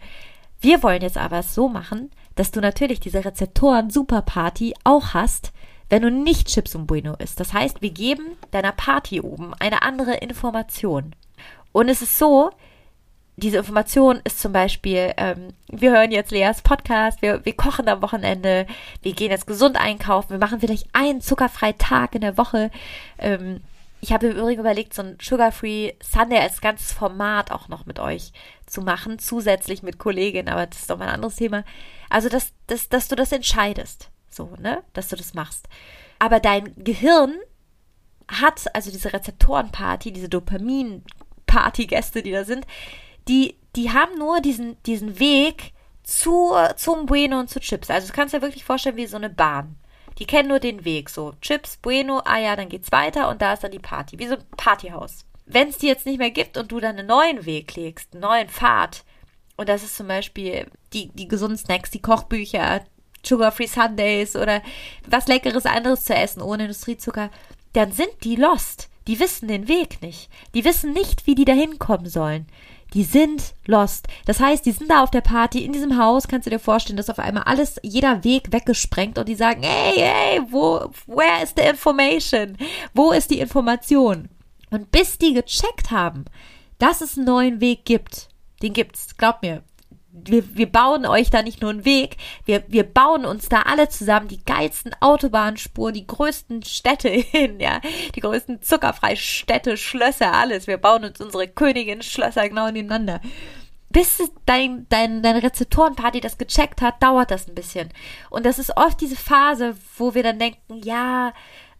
Wir wollen jetzt aber es so machen, dass du natürlich diese Rezeptoren-Superparty auch hast, wenn du nicht Chips und Bueno isst. Das heißt, wir geben deiner Party oben eine andere Information. Und es ist so, diese Information ist zum Beispiel, ähm, wir hören jetzt Leas Podcast, wir, wir kochen am Wochenende, wir gehen jetzt gesund einkaufen, wir machen vielleicht einen zuckerfreien Tag in der Woche. Ähm, ich habe im Übrigen überlegt, so ein Sugar-Free Sunday als ganzes Format auch noch mit euch zu machen, zusätzlich mit Kolleginnen, aber das ist doch mal ein anderes Thema. Also, dass, dass, dass du das entscheidest, so, ne, dass du das machst. Aber dein Gehirn hat, also diese Rezeptorenparty, diese Dopamin-Party-Gäste, die da sind, die, die haben nur diesen, diesen Weg zu, zum Bueno und zu Chips. Also du kannst dir wirklich vorstellen wie so eine Bahn. Die kennen nur den Weg. So Chips, Bueno, ah ja, dann geht's weiter und da ist dann die Party. Wie so ein Partyhaus. Wenn es die jetzt nicht mehr gibt und du dann einen neuen Weg legst, einen neuen Pfad, und das ist zum Beispiel die, die gesunden Snacks, die Kochbücher, Sugar-Free Sundays oder was Leckeres anderes zu essen ohne Industriezucker, dann sind die lost. Die wissen den Weg nicht. Die wissen nicht, wie die da hinkommen sollen die sind lost. Das heißt, die sind da auf der Party in diesem Haus, kannst du dir vorstellen, dass auf einmal alles, jeder Weg weggesprengt und die sagen, hey, hey, wo, where is the information? Wo ist die Information? Und bis die gecheckt haben, dass es einen neuen Weg gibt, den gibt's, glaub mir, wir, wir bauen euch da nicht nur einen Weg, wir, wir bauen uns da alle zusammen die geilsten Autobahnspuren, die größten Städte [LAUGHS] hin, ja, die größten Zuckerfreistädte, Schlösser, alles. Wir bauen uns unsere Königin-Schlösser genau nebeneinander. Bis dein, dein, deine Rezeptorenparty das gecheckt hat, dauert das ein bisschen. Und das ist oft diese Phase, wo wir dann denken, ja,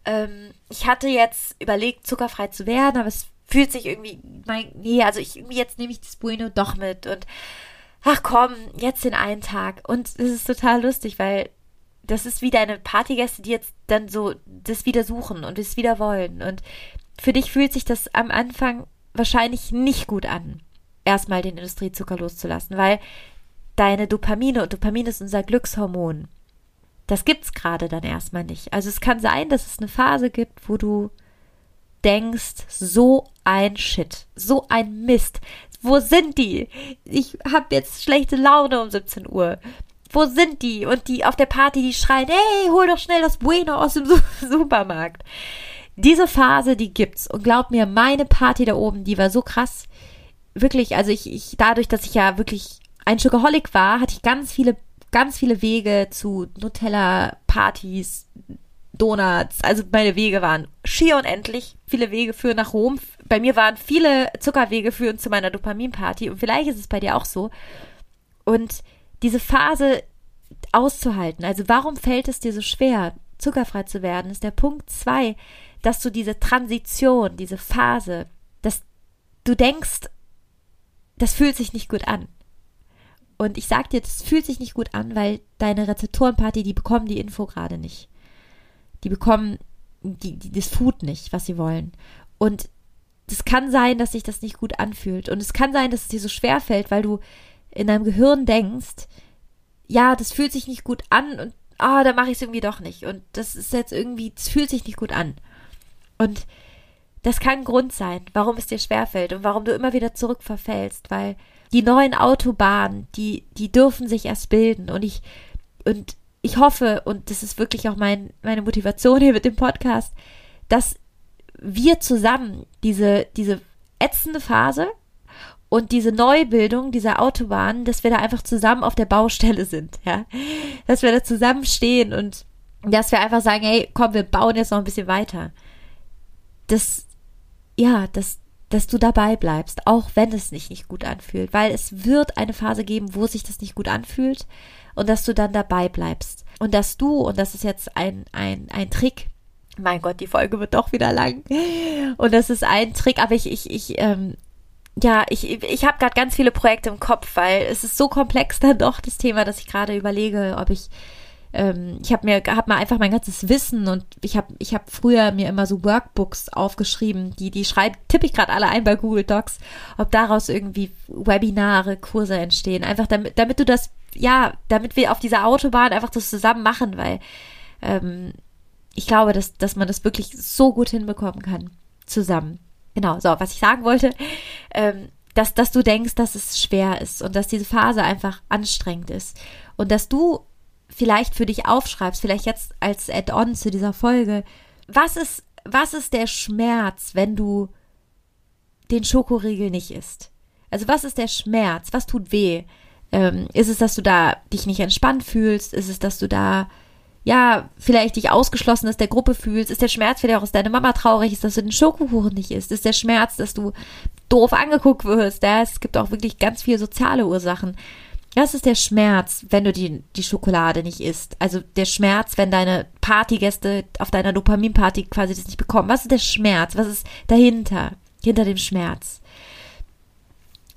ähm, ich hatte jetzt überlegt, zuckerfrei zu werden, aber es fühlt sich irgendwie, mein, nee, also ich, jetzt nehme ich das Bueno doch mit und ach komm, jetzt den einen Tag. Und es ist total lustig, weil das ist wie deine Partygäste, die jetzt dann so das wieder suchen und es wieder wollen. Und für dich fühlt sich das am Anfang wahrscheinlich nicht gut an, erstmal den Industriezucker loszulassen, weil deine Dopamine und Dopamin ist unser Glückshormon. Das gibt's gerade dann erstmal nicht. Also es kann sein, dass es eine Phase gibt, wo du denkst, so ein Shit, so ein Mist, wo sind die? Ich habe jetzt schlechte Laune um 17 Uhr. Wo sind die? Und die auf der Party, die schreien, hey, hol doch schnell das Bueno aus dem [LAUGHS] Supermarkt. Diese Phase, die gibt's. Und glaub mir, meine Party da oben, die war so krass. Wirklich, also ich, ich dadurch, dass ich ja wirklich ein Schokoholik war, hatte ich ganz viele, ganz viele Wege zu Nutella-Partys, Donuts. Also meine Wege waren schier unendlich. Viele Wege führen nach Rom. Bei mir waren viele Zuckerwege führen zu meiner Dopaminparty. Und vielleicht ist es bei dir auch so. Und diese Phase auszuhalten. Also warum fällt es dir so schwer, zuckerfrei zu werden, ist der Punkt zwei, dass du diese Transition, diese Phase, dass du denkst, das fühlt sich nicht gut an. Und ich sag dir, das fühlt sich nicht gut an, weil deine Rezeptorenparty, die bekommen die Info gerade nicht. Die bekommen die, die, das Food nicht, was sie wollen. Und es kann sein, dass sich das nicht gut anfühlt. Und es kann sein, dass es dir so schwer fällt, weil du in deinem Gehirn denkst, ja, das fühlt sich nicht gut an und ah, da mache ich es irgendwie doch nicht. Und das ist jetzt irgendwie, es fühlt sich nicht gut an. Und das kann ein Grund sein, warum es dir schwerfällt und warum du immer wieder zurückverfällst, weil die neuen Autobahnen, die, die dürfen sich erst bilden. Und ich, und ich hoffe, und das ist wirklich auch mein, meine Motivation hier mit dem Podcast, dass wir zusammen diese, diese ätzende Phase und diese Neubildung dieser Autobahn, dass wir da einfach zusammen auf der Baustelle sind, ja. Dass wir da zusammen stehen und dass wir einfach sagen, hey, komm, wir bauen jetzt noch ein bisschen weiter. Das, ja, dass, dass du dabei bleibst, auch wenn es sich nicht gut anfühlt, weil es wird eine Phase geben, wo sich das nicht gut anfühlt und dass du dann dabei bleibst. Und dass du, und das ist jetzt ein, ein, ein Trick, mein Gott, die Folge wird doch wieder lang. Und das ist ein Trick, aber ich, ich, ich, ähm, ja, ich, ich habe gerade ganz viele Projekte im Kopf, weil es ist so komplex dann doch das Thema, dass ich gerade überlege, ob ich ähm, ich habe mir hab mal einfach mein ganzes Wissen und ich habe ich habe früher mir immer so Workbooks aufgeschrieben, die die schreibe tippe ich gerade alle ein bei Google Docs, ob daraus irgendwie Webinare, Kurse entstehen, einfach damit damit du das ja, damit wir auf dieser Autobahn einfach das zusammen machen, weil ähm, ich glaube, dass dass man das wirklich so gut hinbekommen kann zusammen. Genau, so, was ich sagen wollte, ähm, dass, dass du denkst, dass es schwer ist und dass diese Phase einfach anstrengend ist und dass du vielleicht für dich aufschreibst, vielleicht jetzt als Add-on zu dieser Folge, was ist, was ist der Schmerz, wenn du den Schokoriegel nicht isst? Also was ist der Schmerz? Was tut weh? Ähm, ist es, dass du da dich nicht entspannt fühlst? Ist es, dass du da ja, vielleicht dich ausgeschlossen aus der Gruppe fühlst, ist der Schmerz vielleicht auch, dass deine Mama traurig ist, dass du den Schokokuchen nicht isst, ist der Schmerz, dass du doof angeguckt wirst, ja, es gibt auch wirklich ganz viele soziale Ursachen. Das ist der Schmerz, wenn du die, die Schokolade nicht isst. Also der Schmerz, wenn deine Partygäste auf deiner Dopaminparty quasi das nicht bekommen. Was ist der Schmerz? Was ist dahinter? Hinter dem Schmerz.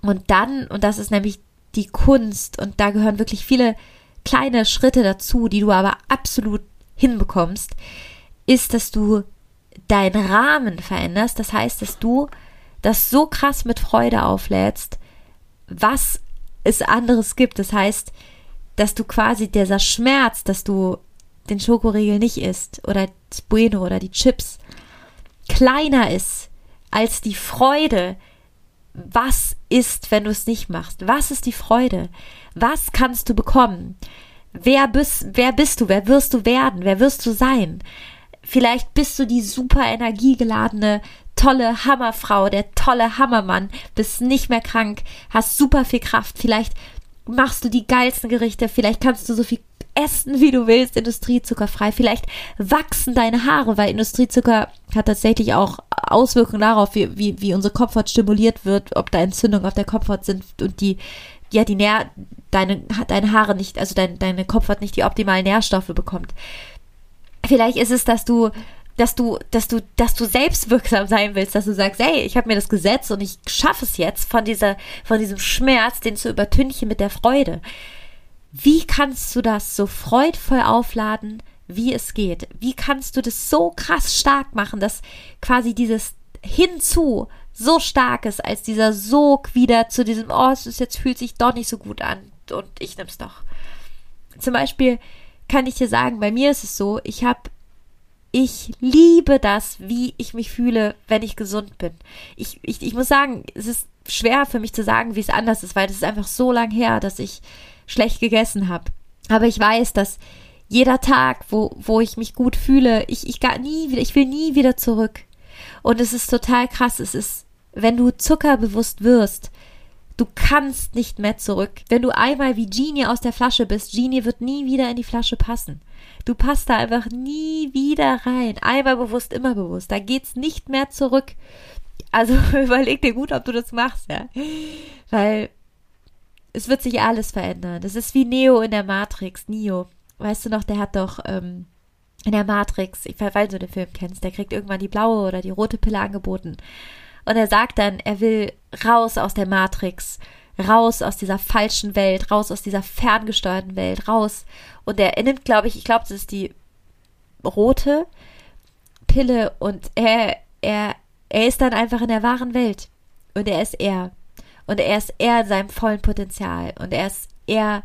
Und dann, und das ist nämlich die Kunst, und da gehören wirklich viele kleine Schritte dazu, die du aber absolut hinbekommst, ist, dass du deinen Rahmen veränderst. Das heißt, dass du das so krass mit Freude auflädst, was es anderes gibt. Das heißt, dass du quasi dieser Schmerz, dass du den Schokoriegel nicht isst oder das Bueno oder die Chips kleiner ist als die Freude, was ist, wenn du es nicht machst? Was ist die Freude? Was kannst du bekommen? Wer bist, wer bist du? Wer wirst du werden? Wer wirst du sein? Vielleicht bist du die super energiegeladene, tolle Hammerfrau, der tolle Hammermann, bist nicht mehr krank, hast super viel Kraft. Vielleicht machst du die geilsten Gerichte, vielleicht kannst du so viel essen, wie du willst, industriezuckerfrei. Vielleicht wachsen deine Haare, weil Industriezucker hat tatsächlich auch Auswirkungen darauf, wie, wie, wie unsere Kopfhaut stimuliert wird, ob da Entzündungen auf der Kopfhaut sind und die, ja, die Nähr, deine, deine Haare nicht, also dein, deine Kopfhaut nicht die optimalen Nährstoffe bekommt. Vielleicht ist es, dass du dass du, dass du, dass du selbstwirksam sein willst, dass du sagst, hey, ich habe mir das gesetzt und ich schaffe es jetzt von dieser, von diesem Schmerz, den zu übertünchen mit der Freude. Wie kannst du das so freudvoll aufladen, wie es geht? Wie kannst du das so krass stark machen, dass quasi dieses hinzu so stark ist, als dieser Sog wieder zu diesem, oh, es ist jetzt fühlt sich doch nicht so gut an und ich nimm's doch. Zum Beispiel kann ich dir sagen, bei mir ist es so, ich habe ich liebe das, wie ich mich fühle, wenn ich gesund bin. Ich, ich, ich muss sagen, es ist schwer für mich zu sagen, wie es anders ist, weil es ist einfach so lang her, dass ich schlecht gegessen habe. Aber ich weiß, dass jeder Tag, wo, wo ich mich gut fühle, ich, ich gar nie wieder, ich will nie wieder zurück. Und es ist total krass. Es ist, wenn du zuckerbewusst wirst, du kannst nicht mehr zurück. Wenn du einmal wie Genie aus der Flasche bist, Genie wird nie wieder in die Flasche passen. Du passt da einfach nie wieder rein. Einmal bewusst, immer bewusst. Da geht's nicht mehr zurück. Also [LAUGHS] überleg dir gut, ob du das machst, ja. Weil es wird sich alles verändern. Das ist wie Neo in der Matrix. Neo. Weißt du noch, der hat doch ähm, in der Matrix, ich weiß, weil du den Film kennst, der kriegt irgendwann die blaue oder die rote Pille angeboten. Und er sagt dann, er will raus aus der Matrix, raus aus dieser falschen Welt, raus aus dieser ferngesteuerten Welt, raus. Und er, er nimmt, glaube ich, ich glaube, das ist die rote Pille und er, er, er ist dann einfach in der wahren Welt. Und er ist er. Und er ist er in seinem vollen Potenzial. Und er ist er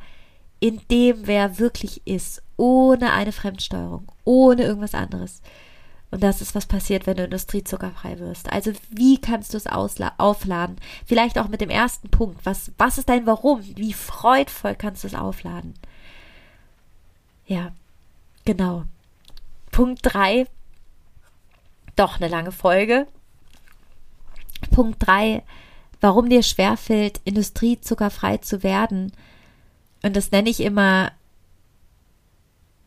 in dem, wer er wirklich ist. Ohne eine Fremdsteuerung. Ohne irgendwas anderes. Und das ist, was passiert, wenn du industriezuckerfrei wirst. Also wie kannst du es aufladen? Vielleicht auch mit dem ersten Punkt. Was, was ist dein Warum? Wie freudvoll kannst du es aufladen? Ja, genau. Punkt drei. Doch eine lange Folge. Punkt drei warum dir schwerfällt, industriezuckerfrei zu werden. Und das nenne ich immer,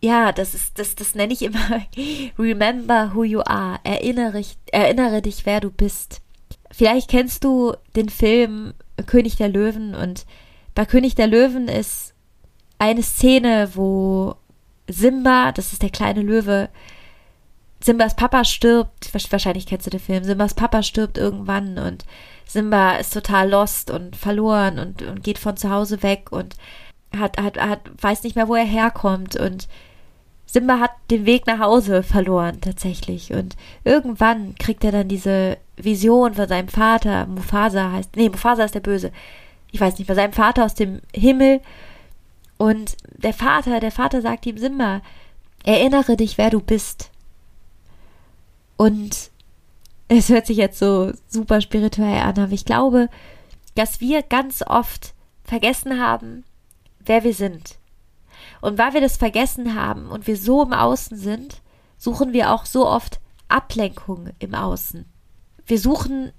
ja, das ist, das, das nenne ich immer [LAUGHS] Remember who you are. Erinnere, erinnere dich, wer du bist. Vielleicht kennst du den Film König der Löwen und bei König der Löwen ist eine Szene, wo Simba, das ist der kleine Löwe, Simbas Papa stirbt, wahrscheinlich kennst du den Film, Simbas Papa stirbt irgendwann und Simba ist total lost und verloren und, und geht von zu Hause weg und hat, hat, hat, weiß nicht mehr, wo er herkommt und Simba hat den Weg nach Hause verloren tatsächlich und irgendwann kriegt er dann diese Vision von seinem Vater, Mufasa heißt, nee, Mufasa ist der Böse, ich weiß nicht, von seinem Vater aus dem Himmel und der Vater, der Vater sagt ihm Simba, erinnere dich, wer du bist. Und es hört sich jetzt so super spirituell an, aber ich glaube, dass wir ganz oft vergessen haben, wer wir sind. Und weil wir das vergessen haben und wir so im Außen sind, suchen wir auch so oft Ablenkung im Außen. Wir suchen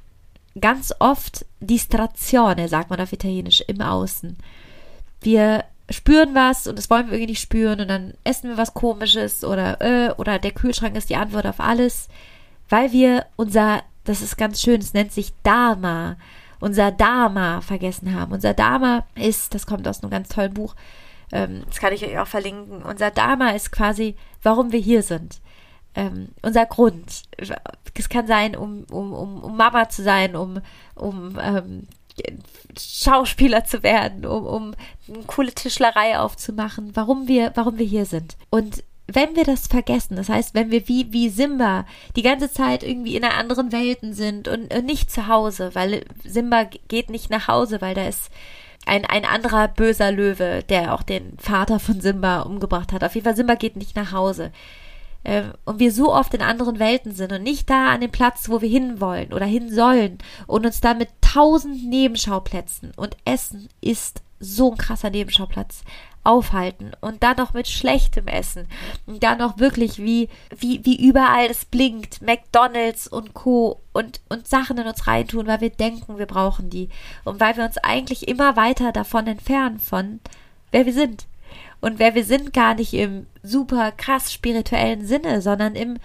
ganz oft Distrazione, sagt man auf Italienisch, im Außen. Wir spüren was und das wollen wir irgendwie nicht spüren und dann essen wir was komisches oder äh, oder der Kühlschrank ist die Antwort auf alles, weil wir unser, das ist ganz schön, es nennt sich Dharma, unser Dharma vergessen haben. Unser Dharma ist, das kommt aus einem ganz tollen Buch, ähm, das kann ich euch auch verlinken. Unser Dharma ist quasi, warum wir hier sind. Ähm, unser Grund. Es kann sein, um, um, um, um Mama zu sein, um, um ähm, Schauspieler zu werden, um, um eine coole Tischlerei aufzumachen, warum wir, warum wir hier sind. Und wenn wir das vergessen, das heißt, wenn wir wie, wie Simba die ganze Zeit irgendwie in einer anderen Welten sind und, und nicht zu Hause, weil Simba geht nicht nach Hause, weil da ist ein, ein anderer böser Löwe, der auch den Vater von Simba umgebracht hat. Auf jeden Fall, Simba geht nicht nach Hause. Ähm, und wir so oft in anderen Welten sind und nicht da an dem Platz, wo wir hinwollen oder hin sollen und uns da mit tausend Nebenschauplätzen und Essen ist so ein krasser Nebenschauplatz aufhalten und dann noch mit schlechtem Essen und dann noch wirklich wie wie wie überall es blinkt McDonald's und Co. und und Sachen in uns reintun, weil wir denken, wir brauchen die. Und weil wir uns eigentlich immer weiter davon entfernen von wer wir sind und wer wir sind gar nicht im super krass spirituellen Sinne, sondern im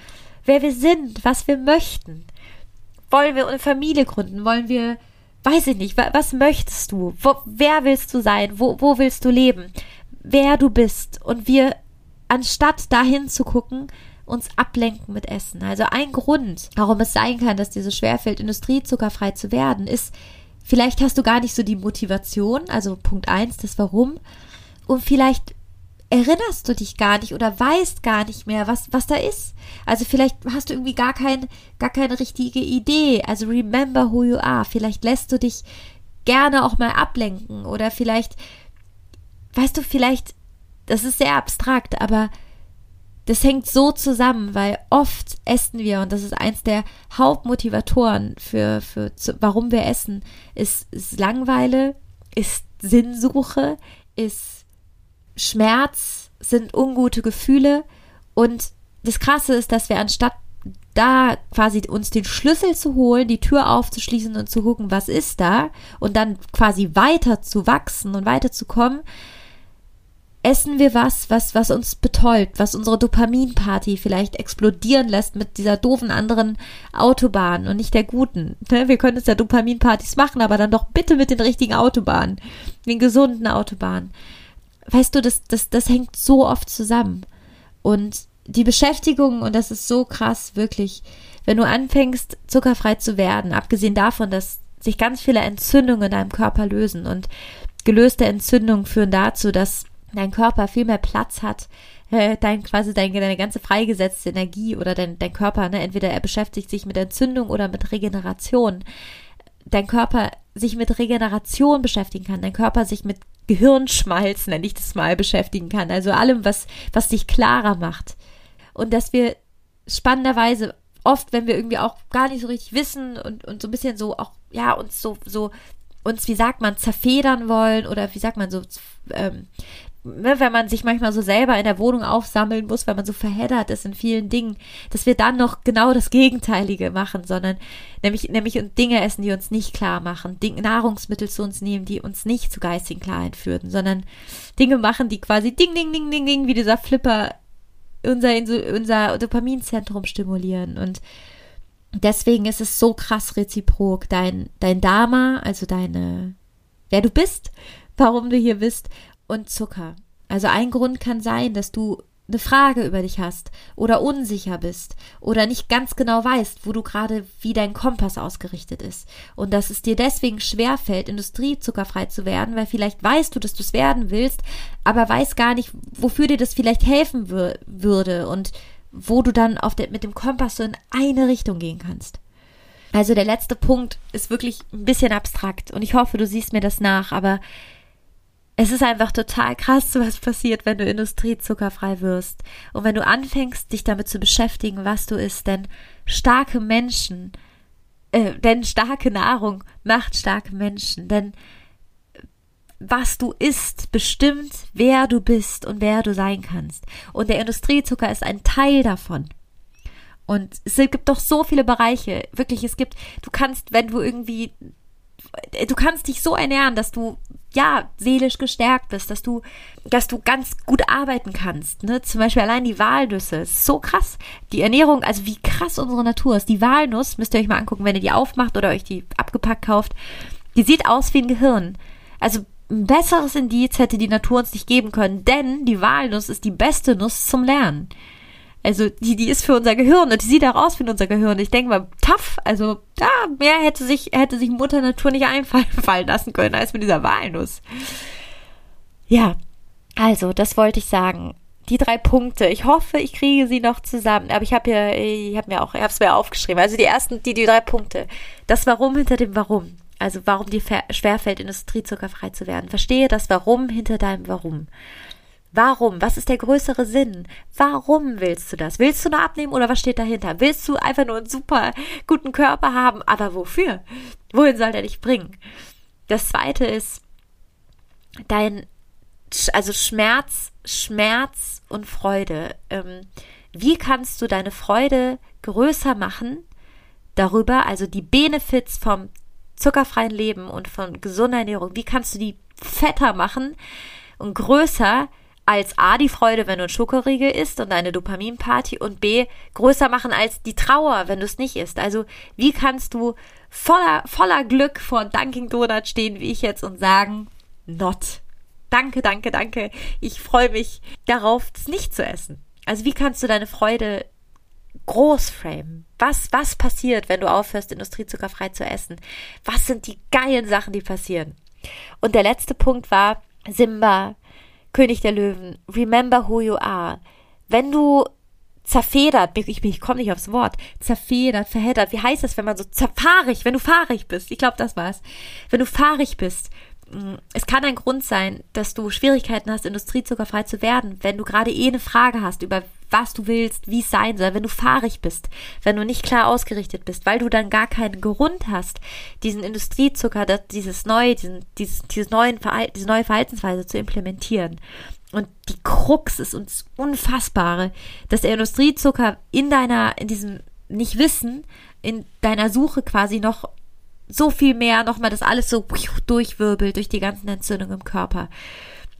wer wir sind, was wir möchten. Wollen wir eine Familie gründen? Wollen wir weiß ich nicht, was möchtest du? Wo, wer willst du sein? Wo, wo willst du leben? wer du bist und wir, anstatt dahin zu gucken, uns ablenken mit Essen. Also ein Grund, warum es sein kann, dass dir so schwerfällt, industriezuckerfrei zu werden, ist, vielleicht hast du gar nicht so die Motivation, also Punkt eins, das Warum, und vielleicht erinnerst du dich gar nicht oder weißt gar nicht mehr, was, was da ist. Also vielleicht hast du irgendwie gar kein, gar keine richtige Idee. Also remember who you are. Vielleicht lässt du dich gerne auch mal ablenken oder vielleicht weißt du, vielleicht, das ist sehr abstrakt, aber das hängt so zusammen, weil oft essen wir, und das ist eins der Hauptmotivatoren für, für warum wir essen, ist, ist Langweile, ist Sinnsuche, ist Schmerz, sind ungute Gefühle. Und das Krasse ist, dass wir anstatt da quasi uns den Schlüssel zu holen, die Tür aufzuschließen und zu gucken, was ist da, und dann quasi weiter zu wachsen und weiter zu kommen, essen wir was, was, was uns betäubt, was unsere Dopaminparty vielleicht explodieren lässt mit dieser doofen anderen Autobahn und nicht der guten. Ne? Wir können uns ja Dopaminpartys machen, aber dann doch bitte mit den richtigen Autobahnen, den gesunden Autobahnen. Weißt du, das, das, das hängt so oft zusammen. Und die Beschäftigung, und das ist so krass, wirklich, wenn du anfängst, zuckerfrei zu werden, abgesehen davon, dass sich ganz viele Entzündungen in deinem Körper lösen und gelöste Entzündungen führen dazu, dass dein Körper viel mehr Platz hat, äh, dein quasi dein, deine ganze freigesetzte Energie oder dein, dein Körper, ne, entweder er beschäftigt sich mit Entzündung oder mit Regeneration. Dein Körper sich mit Regeneration beschäftigen kann, dein Körper sich mit Gehirnschmalz, nenne ich das mal, beschäftigen kann. Also allem, was, was dich klarer macht. Und dass wir spannenderweise oft, wenn wir irgendwie auch gar nicht so richtig wissen und, und so ein bisschen so auch, ja, uns so, so, uns, wie sagt man, zerfedern wollen oder wie sagt man so, ähm, wenn man sich manchmal so selber in der Wohnung aufsammeln muss, weil man so verheddert ist in vielen Dingen, dass wir dann noch genau das Gegenteilige machen, sondern nämlich, nämlich Dinge essen, die uns nicht klar machen, Nahrungsmittel zu uns nehmen, die uns nicht zu geistigen Klarheit führen, sondern Dinge machen, die quasi ding, ding, ding, ding, ding, wie dieser Flipper unser, unser Dopaminzentrum stimulieren. Und deswegen ist es so krass reziprok, dein, dein Dharma, also deine, wer du bist, warum du hier bist und Zucker. Also ein Grund kann sein, dass du eine Frage über dich hast oder unsicher bist oder nicht ganz genau weißt, wo du gerade wie dein Kompass ausgerichtet ist und dass es dir deswegen schwerfällt, industriezuckerfrei zu werden, weil vielleicht weißt du, dass du es werden willst, aber weißt gar nicht, wofür dir das vielleicht helfen würde und wo du dann auf der, mit dem Kompass so in eine Richtung gehen kannst. Also der letzte Punkt ist wirklich ein bisschen abstrakt und ich hoffe, du siehst mir das nach, aber es ist einfach total krass, was passiert, wenn du industriezuckerfrei wirst. Und wenn du anfängst, dich damit zu beschäftigen, was du isst. Denn starke Menschen, äh, denn starke Nahrung macht starke Menschen. Denn was du isst, bestimmt, wer du bist und wer du sein kannst. Und der Industriezucker ist ein Teil davon. Und es gibt doch so viele Bereiche. Wirklich, es gibt, du kannst, wenn du irgendwie du kannst dich so ernähren, dass du ja seelisch gestärkt bist, dass du, dass du ganz gut arbeiten kannst. Ne? Zum Beispiel allein die Walnüsse, so krass. Die Ernährung, also wie krass unsere Natur ist. Die Walnuss müsst ihr euch mal angucken, wenn ihr die aufmacht oder euch die abgepackt kauft. Die sieht aus wie ein Gehirn. Also ein besseres Indiz hätte die Natur uns nicht geben können, denn die Walnuss ist die beste Nuss zum Lernen. Also die, die ist für unser Gehirn und die sieht auch aus wie unser Gehirn. Ich denke mal, tough, also ja, mehr hätte sich, hätte sich Mutter Natur nicht einfallen [LAUGHS] lassen können als mit dieser Walnuss. Ja, also, das wollte ich sagen. Die drei Punkte. Ich hoffe, ich kriege sie noch zusammen. Aber ich habe ja, ich habe mir auch, ich habe es mir aufgeschrieben. Also die ersten, die, die drei Punkte. Das Warum hinter dem Warum. Also warum dir schwerfällt, industriezuckerfrei zu werden. Verstehe das Warum hinter deinem Warum. Warum? Was ist der größere Sinn? Warum willst du das? Willst du nur abnehmen oder was steht dahinter? Willst du einfach nur einen super guten Körper haben? Aber wofür? Wohin soll der dich bringen? Das zweite ist dein, also Schmerz, Schmerz und Freude. Ähm, wie kannst du deine Freude größer machen darüber, also die Benefits vom zuckerfreien Leben und von gesunder Ernährung, wie kannst du die fetter machen und größer, als A die Freude, wenn du ein Schokoriegel isst und eine Dopaminparty und B größer machen als die Trauer, wenn du es nicht isst. Also wie kannst du voller, voller Glück vor Dunkin' Donut stehen, wie ich jetzt, und sagen, not. Danke, danke, danke. Ich freue mich darauf, es nicht zu essen. Also wie kannst du deine Freude groß framen? Was, was passiert, wenn du aufhörst, industriezuckerfrei zu essen? Was sind die geilen Sachen, die passieren? Und der letzte Punkt war, Simba, König der Löwen, remember who you are. Wenn du zerfedert, ich, ich komme nicht aufs Wort, zerfedert, verheddert, wie heißt das, wenn man so zerfahrig, wenn du fahrig bist, ich glaube, das war's. Wenn du fahrig bist, es kann ein Grund sein, dass du Schwierigkeiten hast, industriezuckerfrei zu werden, wenn du gerade eh eine Frage hast über was du willst, wie es sein soll, wenn du fahrig bist, wenn du nicht klar ausgerichtet bist, weil du dann gar keinen Grund hast, diesen Industriezucker, dieses neue, diesen, dieses, dieses neuen Verhal diese neue Verhaltensweise zu implementieren. Und die Krux ist uns Unfassbare, dass der Industriezucker in deiner, in diesem Nicht-Wissen, in deiner Suche quasi noch so viel mehr nochmal das alles so durchwirbelt durch die ganzen Entzündungen im Körper.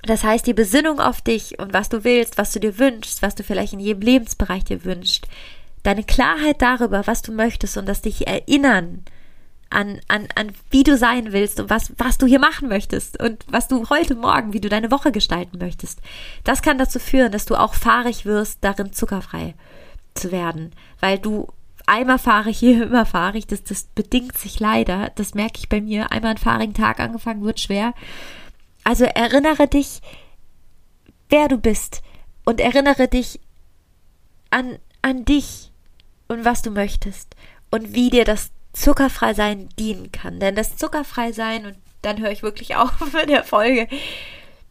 Das heißt, die Besinnung auf dich und was du willst, was du dir wünschst, was du vielleicht in jedem Lebensbereich dir wünschst, deine Klarheit darüber, was du möchtest und das dich erinnern an, an, an wie du sein willst und was, was du hier machen möchtest und was du heute Morgen, wie du deine Woche gestalten möchtest. Das kann dazu führen, dass du auch fahrig wirst, darin zuckerfrei zu werden, weil du einmal fahre ich [LAUGHS] hier, immer fahre ich, das, das bedingt sich leider, das merke ich bei mir, einmal einen fahrigen Tag angefangen wird schwer also erinnere dich, wer du bist und erinnere dich an, an dich und was du möchtest und wie dir das Zuckerfreisein dienen kann. Denn das Zuckerfreisein, und dann höre ich wirklich [LAUGHS] auf in der Folge,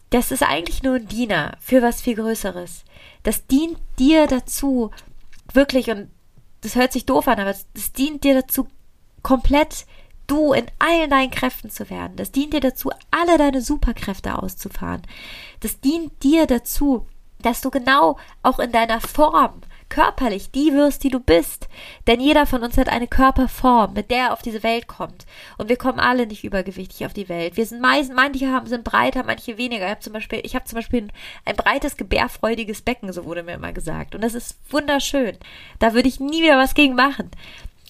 das ist eigentlich nur ein Diener für was viel Größeres. Das dient dir dazu, wirklich, und das hört sich doof an, aber es dient dir dazu, komplett du in allen deinen Kräften zu werden. Das dient dir dazu, alle deine Superkräfte auszufahren. Das dient dir dazu, dass du genau auch in deiner Form körperlich die wirst, die du bist. Denn jeder von uns hat eine Körperform, mit der er auf diese Welt kommt. Und wir kommen alle nicht übergewichtig auf die Welt. Wir sind meist, manche haben, sind breiter, manche weniger. Ich habe zum Beispiel, ich habe zum Beispiel ein, ein breites, gebärfreudiges Becken, so wurde mir immer gesagt. Und das ist wunderschön. Da würde ich nie wieder was gegen machen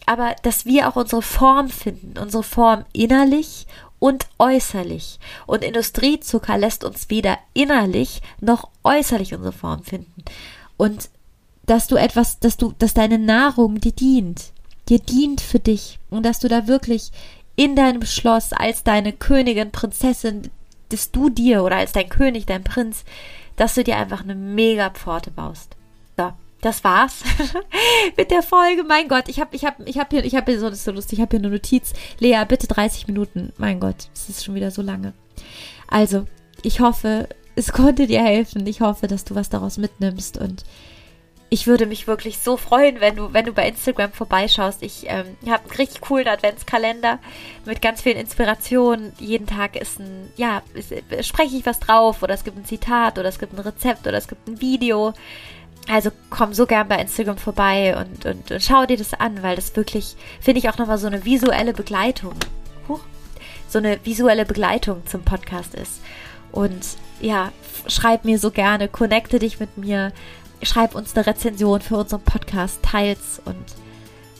aber dass wir auch unsere Form finden, unsere Form innerlich und äußerlich. Und Industriezucker lässt uns weder innerlich noch äußerlich unsere Form finden. Und dass du etwas, dass du, dass deine Nahrung dir dient, dir dient für dich und dass du da wirklich in deinem Schloss als deine Königin, Prinzessin, dass du dir oder als dein König, dein Prinz, dass du dir einfach eine mega Pforte baust. So, das war's [LAUGHS] mit der Folge. Mein Gott, ich habe ich hab, ich hab hier, ich hab hier so, das ist so lustig, ich habe hier eine Notiz. Lea, bitte 30 Minuten. Mein Gott, es ist schon wieder so lange. Also, ich hoffe, es [LAUGHS] konnte dir helfen. Ich hoffe, dass du was daraus mitnimmst und ich würde mich wirklich so freuen, wenn du, wenn du bei Instagram vorbeischaust. Ich ähm, habe einen richtig coolen Adventskalender mit ganz vielen Inspirationen. Jeden Tag ist ein, ja, spreche ich was drauf oder es gibt ein Zitat oder es gibt ein Rezept oder es gibt ein Video. Also komm so gern bei Instagram vorbei und, und, und schau dir das an, weil das wirklich, finde ich, auch nochmal so eine visuelle Begleitung. Huch, so eine visuelle Begleitung zum Podcast ist. Und ja, schreib mir so gerne, connecte dich mit mir, schreib uns eine Rezension für unseren Podcast, teils und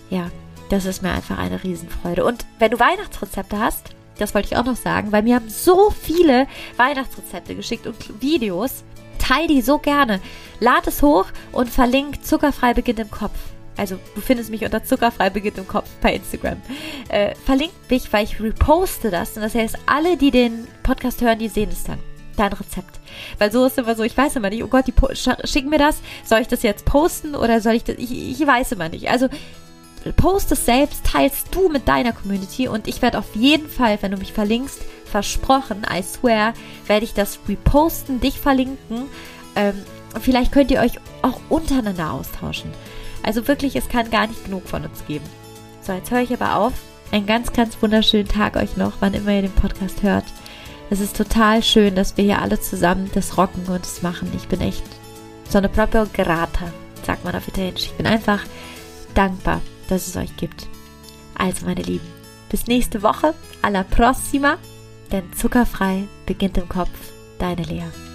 ja, das ist mir einfach eine Riesenfreude. Und wenn du Weihnachtsrezepte hast, das wollte ich auch noch sagen, weil mir haben so viele Weihnachtsrezepte geschickt und Videos. Teil die so gerne. Lad es hoch und verlink zuckerfrei beginnt im Kopf. Also du findest mich unter zuckerfrei beginnt im Kopf bei Instagram. Äh, verlink mich, weil ich reposte das. Und das heißt, alle, die den Podcast hören, die sehen es dann dein Rezept. Weil so ist immer so, ich weiß immer nicht, oh Gott, die schicken mir das, soll ich das jetzt posten oder soll ich das, ich, ich weiß immer nicht. Also post es selbst, teilst du mit deiner Community und ich werde auf jeden Fall, wenn du mich verlinkst, versprochen, I swear, werde ich das reposten, dich verlinken. Ähm, vielleicht könnt ihr euch auch untereinander austauschen. Also wirklich, es kann gar nicht genug von uns geben. So, jetzt höre ich aber auf. Einen ganz, ganz wunderschönen Tag euch noch, wann immer ihr den Podcast hört. Es ist total schön, dass wir hier alle zusammen das rocken und das machen. Ich bin echt so eine proprio grata, sagt man auf Italienisch. Ich bin einfach dankbar, dass es euch gibt. Also, meine Lieben, bis nächste Woche. Alla prossima, denn zuckerfrei beginnt im Kopf. Deine Lea.